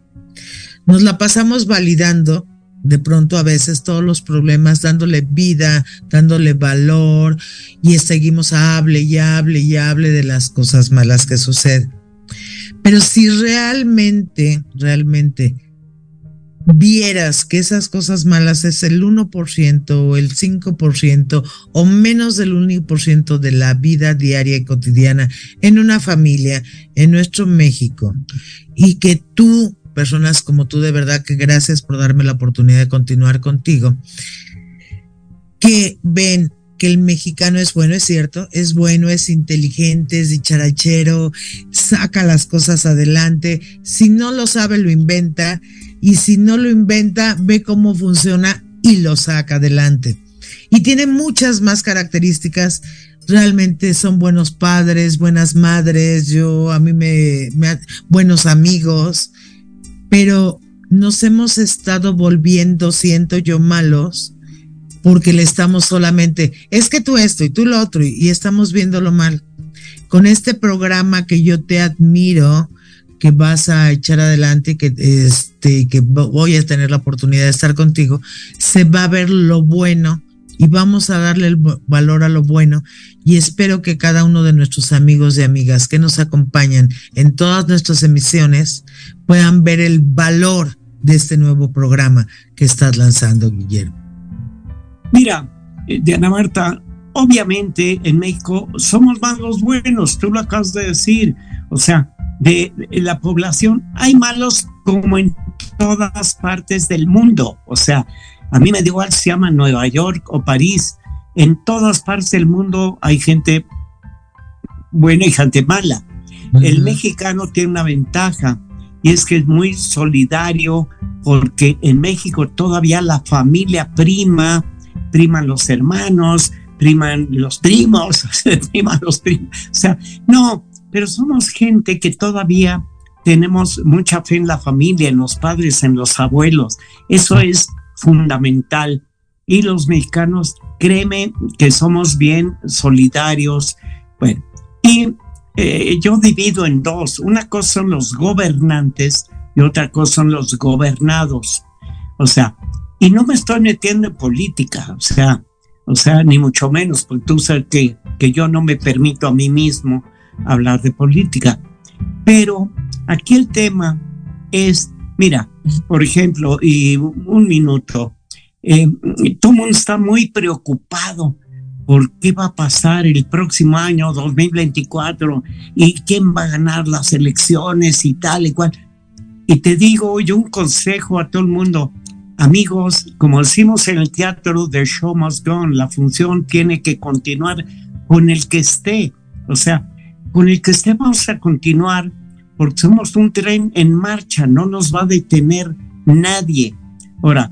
Nos la pasamos validando de pronto a veces todos los problemas, dándole vida, dándole valor y seguimos hable y hable y hable de las cosas malas que suceden. Pero si realmente, realmente vieras que esas cosas malas es el 1% o el 5% o menos del 1% de la vida diaria y cotidiana en una familia, en nuestro México, y que tú, personas como tú, de verdad que gracias por darme la oportunidad de continuar contigo, que ven que el mexicano es bueno, es cierto, es bueno, es inteligente, es dicharachero, saca las cosas adelante, si no lo sabe, lo inventa y si no lo inventa, ve cómo funciona y lo saca adelante. Y tiene muchas más características. Realmente son buenos padres, buenas madres, yo a mí me, me buenos amigos, pero nos hemos estado volviendo, siento yo, malos porque le estamos solamente, es que tú esto y tú lo otro, y estamos viéndolo mal. Con este programa que yo te admiro, que vas a echar adelante, que este, que voy a tener la oportunidad de estar contigo, se va a ver lo bueno y vamos a darle el valor a lo bueno y espero que cada uno de nuestros amigos y amigas que nos acompañan en todas nuestras emisiones puedan ver el valor de este nuevo programa que estás lanzando, Guillermo. Mira, eh, Diana Marta, obviamente en México somos más los buenos, tú lo acabas de decir, o sea, de, la población, hay malos como en todas partes del mundo. O sea, a mí me da igual si se llama Nueva York o París. En todas partes del mundo hay gente buena y gente mala. El mexicano tiene una ventaja y es que es muy solidario porque en México todavía la familia prima, priman los hermanos, priman los primos, [LAUGHS] priman los primos. O sea, no, pero somos gente que todavía tenemos mucha fe en la familia, en los padres, en los abuelos. Eso es fundamental. y los mexicanos, créeme que somos bien solidarios. Bueno, y eh, yo divido en dos. Una cosa son los gobernantes y otra cosa son los gobernados. O sea, y no me estoy metiendo en política, o sea, o sea, ni mucho menos, porque tú sabes que, que yo no me permito a mí mismo hablar de política. Pero aquí el tema es, mira, por ejemplo, y un minuto, eh, todo mundo está muy preocupado por qué va a pasar el próximo año 2024 y quién va a ganar las elecciones y tal y cual. Y te digo hoy un consejo a todo el mundo, amigos, como decimos en el teatro, the show must go la función tiene que continuar con el que esté. O sea, con el que esté vamos a continuar porque somos un tren en marcha, no nos va a detener nadie. Ahora,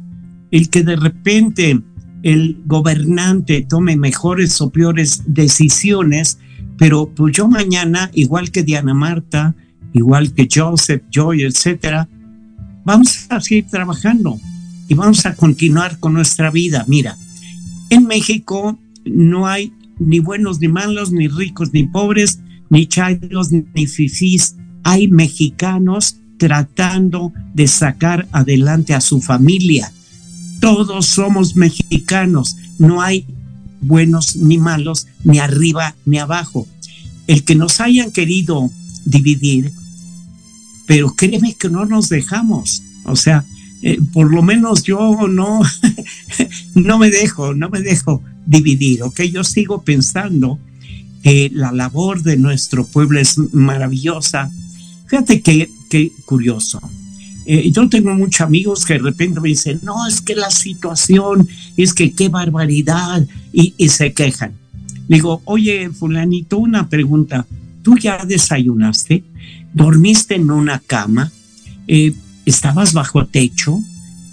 el que de repente el gobernante tome mejores o peores decisiones, pero pues yo mañana, igual que Diana Marta, igual que Joseph, Joy, etcétera, vamos a seguir trabajando y vamos a continuar con nuestra vida. Mira, en México no hay ni buenos ni malos, ni ricos ni pobres, ni chayos ni fifís. Hay mexicanos tratando de sacar adelante a su familia todos somos mexicanos, no hay buenos ni malos, ni arriba ni abajo. El que nos hayan querido dividir, pero créeme que no nos dejamos. O sea, eh, por lo menos yo no, [LAUGHS] no me dejo, no me dejo dividir, ¿ok? Yo sigo pensando que la labor de nuestro pueblo es maravillosa. Fíjate qué curioso. Eh, yo tengo muchos amigos que de repente me dicen, no, es que la situación, es que qué barbaridad, y, se quejan. digo, oye, fulanito, una pregunta, ¿tú ya desayunaste? ¿Dormiste en una cama? Eh, ¿Estabas bajo techo?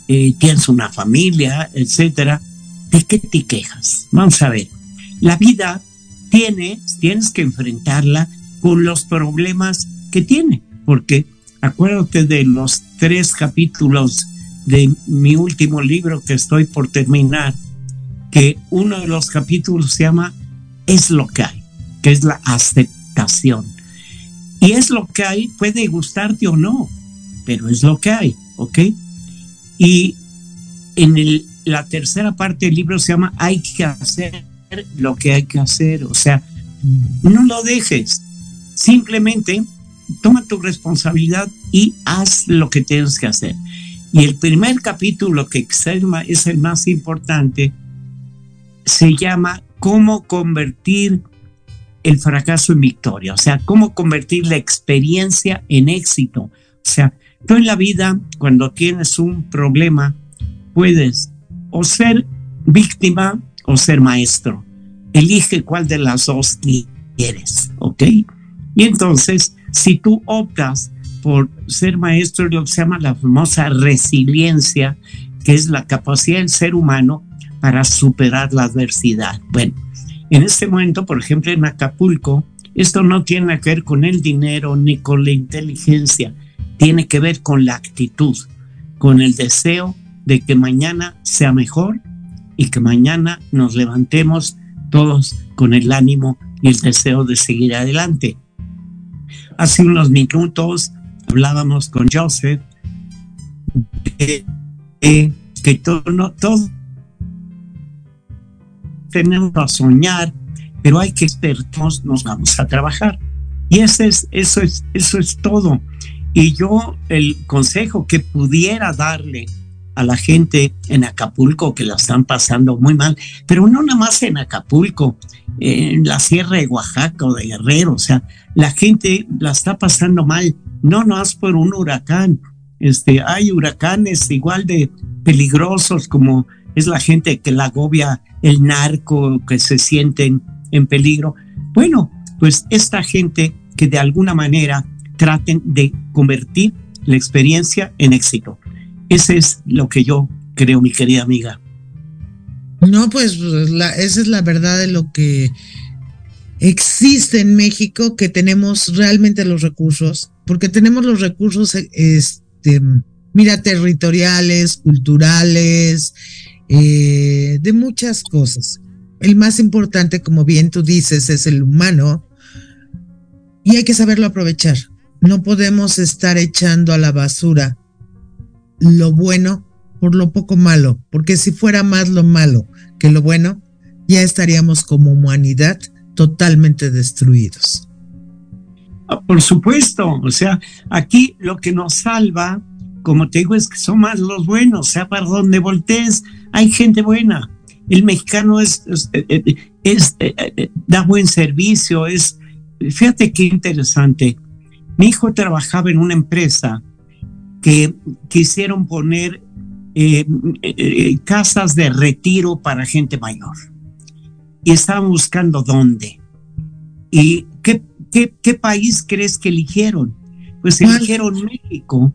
Eh, ¿Tienes una familia, etcétera? ¿De qué te quejas? Vamos a ver. La vida tiene, tienes que enfrentarla con los problemas que tiene, porque acuérdate de los tres capítulos de mi último libro que estoy por terminar, que uno de los capítulos se llama Es lo que hay, que es la aceptación. Y es lo que hay, puede gustarte o no, pero es lo que hay, ¿ok? Y en el, la tercera parte del libro se llama Hay que hacer lo que hay que hacer, o sea, no lo dejes, simplemente toma tu responsabilidad y haz lo que tienes que hacer. Y el primer capítulo que es el más importante se llama cómo convertir el fracaso en victoria, o sea, cómo convertir la experiencia en éxito. O sea, tú en la vida, cuando tienes un problema, puedes o ser víctima o ser maestro. Elige cuál de las dos quieres, ¿ok? Y entonces si tú optas por ser maestro de lo que se llama la famosa resiliencia, que es la capacidad del ser humano para superar la adversidad. Bueno, en este momento, por ejemplo, en Acapulco, esto no tiene que ver con el dinero ni con la inteligencia, tiene que ver con la actitud, con el deseo de que mañana sea mejor y que mañana nos levantemos todos con el ánimo y el deseo de seguir adelante. Hace unos minutos hablábamos con Joseph de, que todo, no, todo tenemos a soñar, pero hay que expertos, nos vamos a trabajar. Y ese es, eso, es, eso es todo. Y yo el consejo que pudiera darle a la gente en Acapulco que la están pasando muy mal, pero no nada más en Acapulco, en la Sierra de Oaxaca o de Guerrero, o sea, la gente la está pasando mal, no más por un huracán. Este, hay huracanes igual de peligrosos como es la gente que la agobia el narco, que se sienten en peligro. Bueno, pues esta gente que de alguna manera traten de convertir la experiencia en éxito. Ese es lo que yo creo, mi querida amiga. No, pues esa es la verdad de lo que existe en México, que tenemos realmente los recursos, porque tenemos los recursos, este, mira, territoriales, culturales, eh, de muchas cosas. El más importante, como bien tú dices, es el humano y hay que saberlo aprovechar. No podemos estar echando a la basura lo bueno por lo poco malo, porque si fuera más lo malo que lo bueno, ya estaríamos como humanidad totalmente destruidos. Ah, por supuesto, o sea, aquí lo que nos salva, como te digo, es que son más los buenos, sea, para donde voltees, hay gente buena. El mexicano es, es, eh, eh, eh, da buen servicio, es, fíjate qué interesante. Mi hijo trabajaba en una empresa que quisieron poner eh, eh, casas de retiro para gente mayor. Y estaban buscando dónde. ¿Y qué, qué, país crees que eligieron? Pues eligieron México,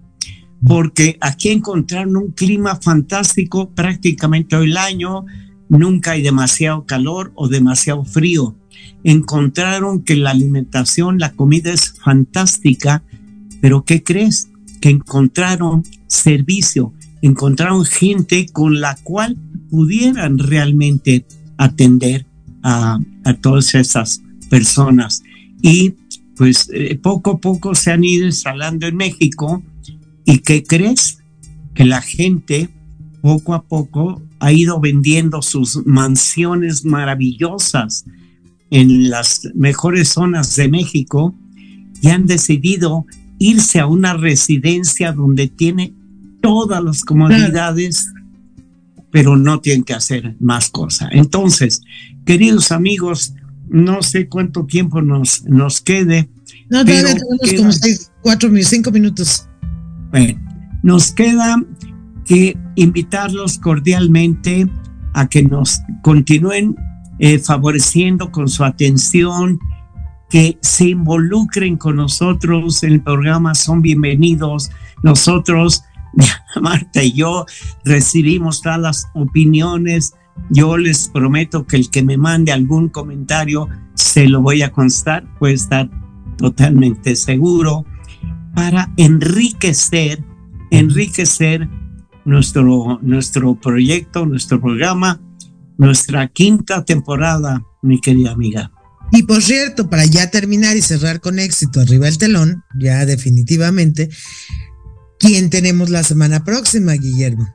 porque aquí encontraron un clima fantástico prácticamente todo el año, nunca hay demasiado calor o demasiado frío. Encontraron que la alimentación, la comida es fantástica, pero ¿qué crees? Que encontraron servicio, encontraron gente con la cual pudieran realmente atender a, todas esas personas. Y pues eh, poco a poco se han ido instalando en México. ¿Y qué crees? Que la gente poco a poco ha ido vendiendo sus mansiones maravillosas en las mejores zonas de México y han decidido irse a una residencia donde tiene todas las comodidades, pero no tienen que hacer más cosas. Entonces, queridos amigos, no sé cuánto tiempo nos, nos quede. No, todavía tenemos como seis, cuatro, cinco minutos. Bueno, nos queda que invitarlos cordialmente a que nos continúen eh, favoreciendo con su atención, que se involucren con nosotros en el programa, son bienvenidos. Nosotros [LAUGHS] Marta y yo recibimos todas las opiniones. Yo les prometo que el que me mande algún comentario se lo voy a constar, puede estar totalmente seguro, para enriquecer, enriquecer nuestro, nuestro proyecto, nuestro programa, nuestra quinta temporada, mi querida amiga. Y por cierto, para ya terminar y cerrar con éxito arriba el telón, ya definitivamente, ¿Quién tenemos la semana próxima, Guillermo?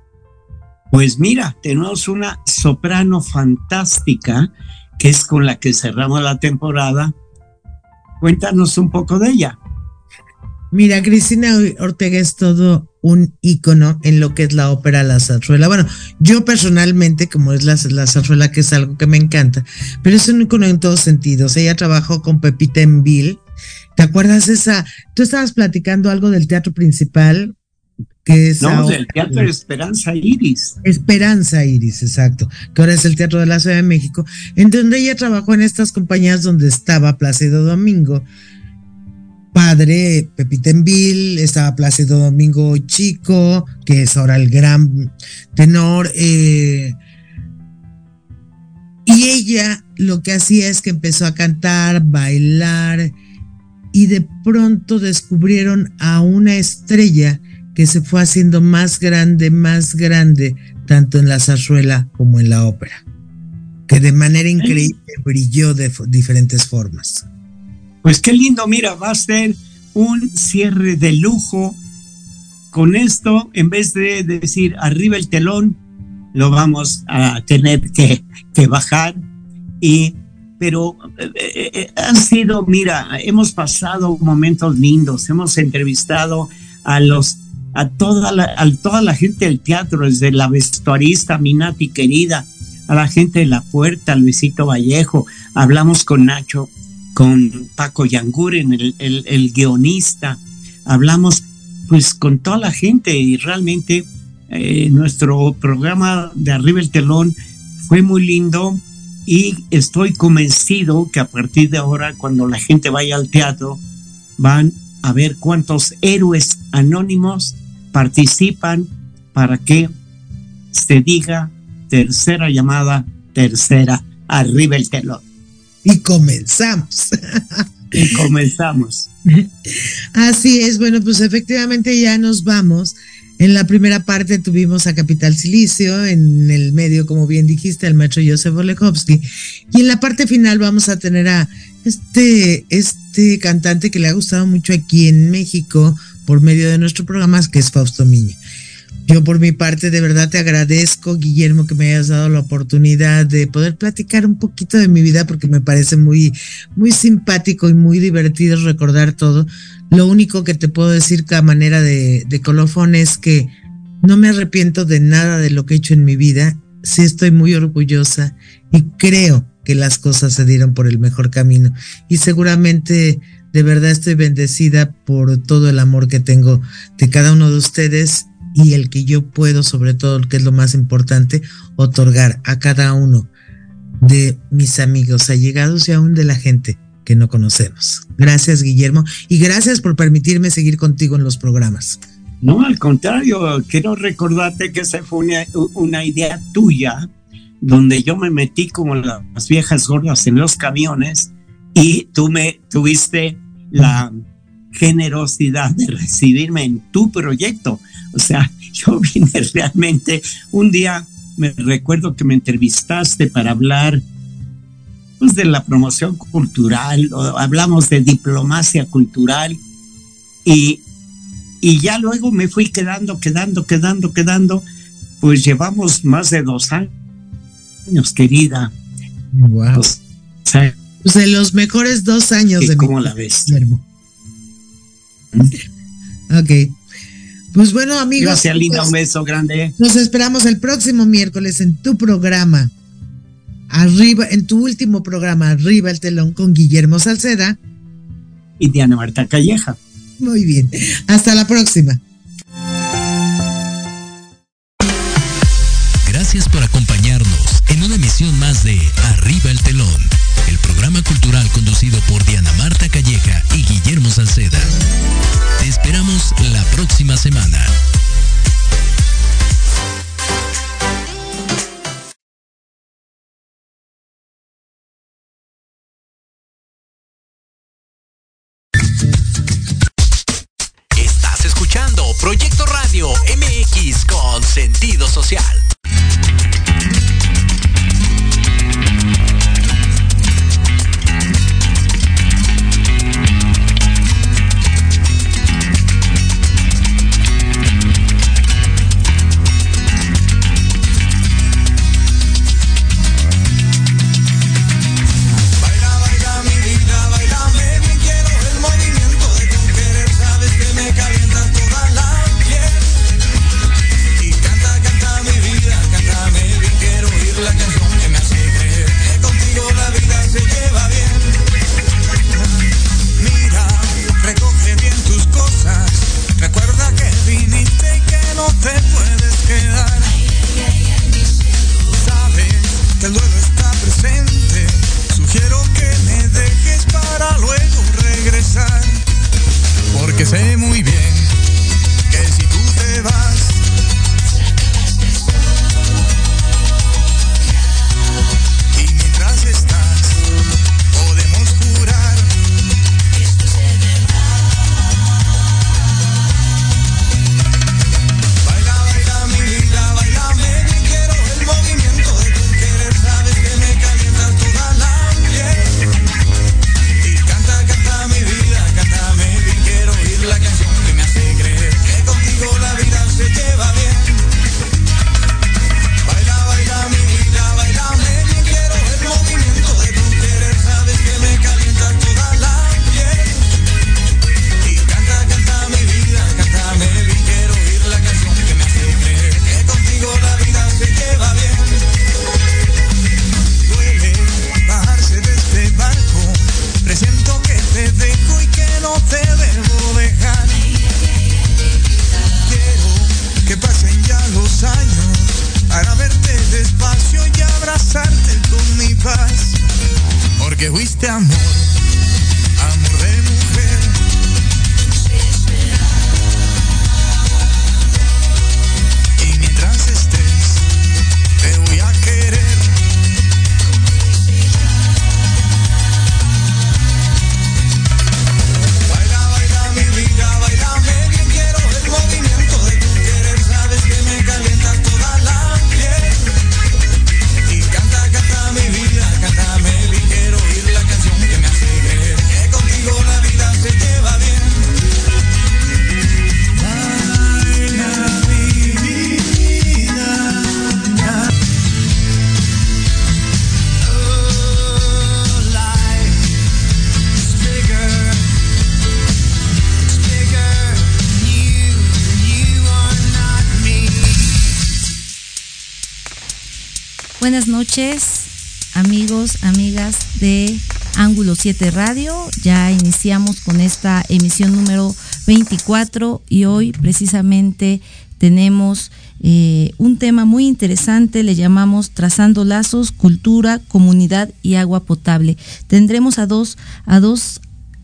Pues mira, tenemos una soprano fantástica que es con la que cerramos la temporada. Cuéntanos un poco de ella. Mira, Cristina Ortega es todo un ícono en lo que es la ópera La Zarzuela. Bueno, yo personalmente, como es la, la Zarzuela, que es algo que me encanta, pero es un ícono en todos sentidos. Ella trabajó con Pepita en Bill. ¿Te acuerdas esa? Tú estabas platicando algo del teatro principal, que es no, del Teatro de Esperanza Iris. Esperanza Iris, exacto, que ahora es el Teatro de la Ciudad de México, en donde ella trabajó en estas compañías donde estaba Plácido Domingo, padre Pepita Envil, estaba Plácido Domingo Chico, que es ahora el gran tenor, eh, y ella lo que hacía es que empezó a cantar, bailar, y de pronto descubrieron a una estrella que se fue haciendo más grande, más grande, tanto en la zarzuela como en la ópera, que de manera increíble brilló de diferentes formas. Pues qué lindo, mira, va a ser un cierre de lujo. Con esto, en vez de decir arriba el telón, lo vamos a tener que, que bajar. Y, pero eh, eh, eh, han sido, mira, hemos pasado momentos lindos, hemos entrevistado a los a toda la, a toda la gente del teatro, desde la vestuarista Minati querida, a la gente de la puerta, Luisito Vallejo, hablamos con Nacho, con Paco Yanguren, el, guionista, hablamos pues con toda la gente y realmente eh, nuestro programa de Arriba el Telón fue muy lindo y estoy convencido que a partir de ahora cuando la gente vaya al teatro van a ver cuántos héroes anónimos participan para que se diga tercera llamada, tercera, arriba el telón. Y comenzamos. [LAUGHS] y comenzamos. Así es, bueno, pues efectivamente ya nos vamos. En la primera parte tuvimos a Capital Silicio, en el medio, como bien dijiste, al maestro Joseph Olechowski. Y en la parte final vamos a tener a este, este cantante que le ha gustado mucho aquí en México por medio de nuestro programa, que es Fausto Miño. Yo por mi parte de verdad te agradezco, Guillermo, que me hayas dado la oportunidad de poder platicar un poquito de mi vida porque me parece muy, muy simpático y muy divertido recordar todo. Lo único que te puedo decir a manera de, de colofón es que no me arrepiento de nada de lo que he hecho en mi vida. Sí estoy muy orgullosa y creo que las cosas se dieron por el mejor camino. Y seguramente de verdad estoy bendecida por todo el amor que tengo de cada uno de ustedes y el que yo puedo, sobre todo, que es lo más importante, otorgar a cada uno de mis amigos allegados y aún de la gente que no conocemos. Gracias, Guillermo, y gracias por permitirme seguir contigo en los programas. No, al contrario, quiero recordarte que esa fue una, una idea tuya, donde yo me metí como las viejas gordas en los camiones y tú me tuviste la generosidad de recibirme en tu proyecto. [LAUGHS] O sea, yo vine realmente, un día me recuerdo que me entrevistaste para hablar pues, de la promoción cultural, hablamos de diplomacia cultural y, y ya luego me fui quedando, quedando, quedando, quedando, pues llevamos más de dos años, querida. Wow. Pues, pues de los mejores dos años de ¿Cómo la ves? Ok. Pues bueno, amigos. Gracias, linda. Un beso grande. Nos esperamos el próximo miércoles en tu programa. Arriba, en tu último programa, Arriba el telón con Guillermo Salceda. Y Diana Marta Calleja. Muy bien. Hasta la próxima. Gracias por acompañarnos en una emisión más de Arriba el telón, el programa cultural conducido por Diana Marta Calleja y Guillermo Salceda. Te esperamos la próxima semana. Estás escuchando Proyecto Radio MX con sentido social. Amigos, amigas de Ángulo 7 Radio. Ya iniciamos con esta emisión número 24 y hoy precisamente tenemos eh, un tema muy interesante, le llamamos Trazando Lazos, Cultura, Comunidad y Agua Potable. Tendremos a dos, a dos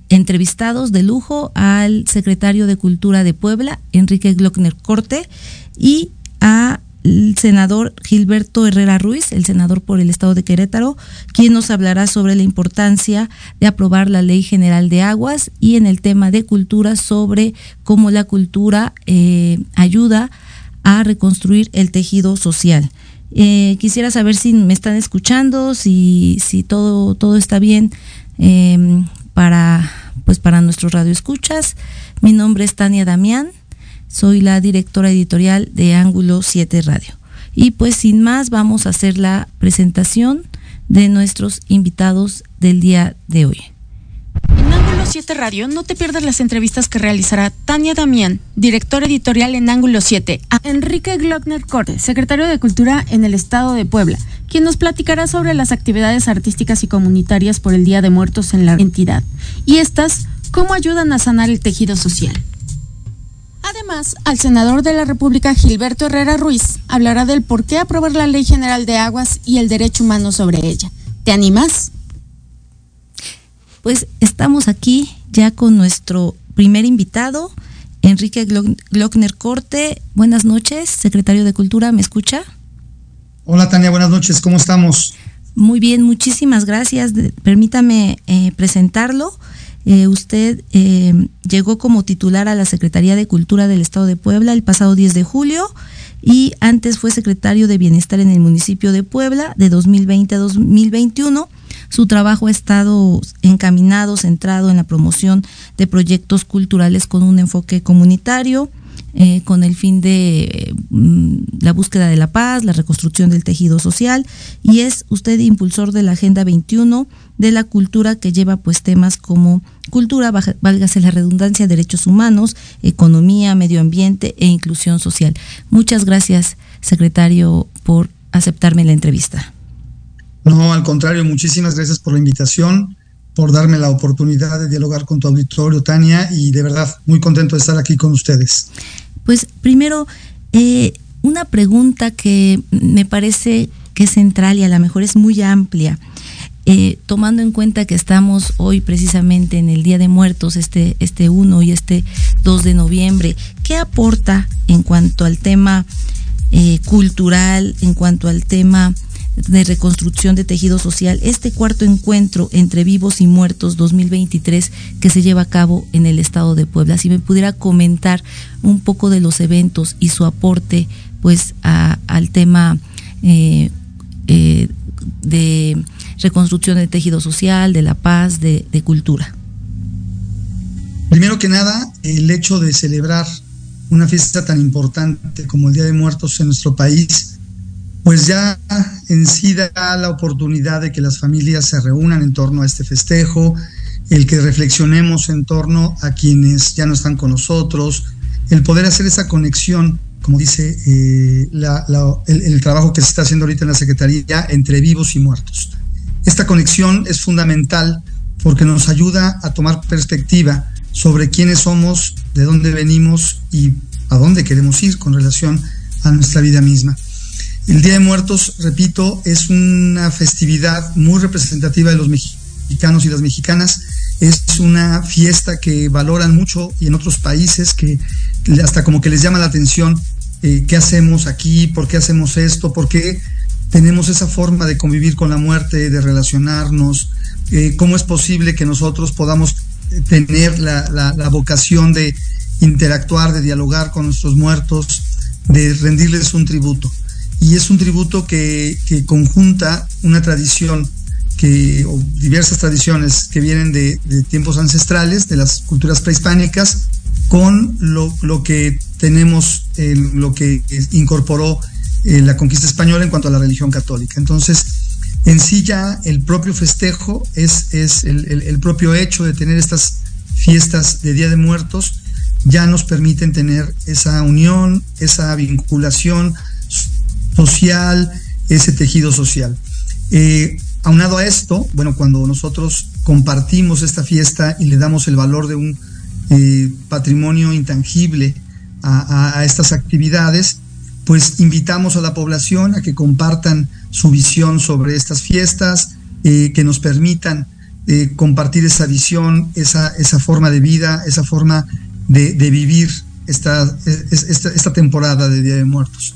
entrevistados de lujo, al secretario de Cultura de Puebla, Enrique Glockner Corte, y a el senador Gilberto Herrera Ruiz, el senador por el estado de Querétaro, quien nos hablará sobre la importancia de aprobar la Ley General de Aguas y en el tema de cultura sobre cómo la cultura eh, ayuda a reconstruir el tejido social. Eh, quisiera saber si me están escuchando, si, si todo, todo está bien em, para, pues para nuestros radioescuchas. Mi nombre es Tania Damián soy la directora editorial de Ángulo 7 Radio. Y pues sin más vamos a hacer la presentación de nuestros invitados del día de hoy. En Ángulo 7 Radio no te pierdas las entrevistas que realizará Tania Damián, directora editorial en Ángulo 7, a Enrique Glockner Corte, secretario de Cultura en el Estado de Puebla, quien nos platicará sobre las actividades artísticas y comunitarias por el Día de Muertos en la entidad y estas cómo ayudan a sanar el tejido social. Además, al senador de la República Gilberto Herrera Ruiz hablará del por qué aprobar la Ley General de Aguas y el derecho humano sobre ella. ¿Te animas? Pues estamos aquí ya con nuestro primer invitado, Enrique Glockner Corte. Buenas noches, secretario de Cultura, ¿me escucha? Hola Tania, buenas noches, ¿cómo estamos? Muy bien, muchísimas gracias. Permítame eh, presentarlo. Eh, usted eh, llegó como titular a la Secretaría de Cultura del Estado de Puebla el pasado 10 de julio y antes fue secretario de Bienestar en el municipio de Puebla de 2020 a 2021. Su trabajo ha estado encaminado, centrado en la promoción de proyectos culturales con un enfoque comunitario, eh, con el fin de mm, la búsqueda de la paz, la reconstrucción del tejido social y es usted impulsor de la Agenda 21 de la cultura que lleva pues temas como cultura, válgase la redundancia, derechos humanos, economía, medio ambiente e inclusión social. Muchas gracias, secretario, por aceptarme la entrevista. No, al contrario, muchísimas gracias por la invitación por darme la oportunidad de dialogar con tu auditorio, Tania, y de verdad muy contento de estar aquí con ustedes. Pues primero, eh, una pregunta que me parece que es central y a lo mejor es muy amplia. Eh, tomando en cuenta que estamos hoy precisamente en el Día de Muertos, este, este 1 y este 2 de noviembre, ¿qué aporta en cuanto al tema eh, cultural, en cuanto al tema de reconstrucción de tejido social, este cuarto encuentro entre vivos y muertos 2023 que se lleva a cabo en el estado de Puebla. Si me pudiera comentar un poco de los eventos y su aporte pues al tema eh, de reconstrucción de tejido social, de la paz, de cultura. Primero que nada, el hecho de celebrar una fiesta tan importante como el Día de Muertos en nuestro país pues ya en sí da la oportunidad de que las familias se reúnan en torno a este festejo, el que reflexionemos en torno a quienes ya no están con nosotros, el poder hacer esa conexión, como dice eh, el, trabajo que se está haciendo ahorita en la Secretaría, entre vivos y muertos. Esta conexión es fundamental porque nos ayuda a tomar perspectiva sobre quiénes somos, de dónde venimos y a dónde queremos ir con relación a nuestra vida misma. El Día de Muertos, repito, es una festividad muy representativa de los mexicanos y las mexicanas. Es una fiesta que valoran mucho y en otros países que hasta como que les llama la atención eh, qué hacemos aquí, por qué hacemos esto, por qué tenemos esa forma de convivir con la muerte, de relacionarnos, eh, cómo es posible que nosotros podamos tener la vocación de interactuar, de dialogar con nuestros muertos, de rendirles un tributo. Y es un tributo que, conjunta una tradición que, o diversas tradiciones que vienen de, tiempos ancestrales, de las culturas prehispánicas, con lo, que tenemos, lo que incorporó eh, la conquista española en cuanto a la religión católica. Entonces, en sí ya el propio festejo es, es el, el propio hecho de tener estas fiestas de Día de Muertos, ya nos permiten tener esa unión, esa vinculación social, ese tejido social. aunado a esto, bueno, cuando nosotros compartimos esta fiesta y le damos el valor de un patrimonio intangible a, estas actividades, pues invitamos a la población a que compartan su visión sobre estas fiestas, eh, que nos permitan eh, compartir esa visión, esa, esa forma de vida, esa forma de, vivir esta, esta, esta, temporada de Día de Muertos.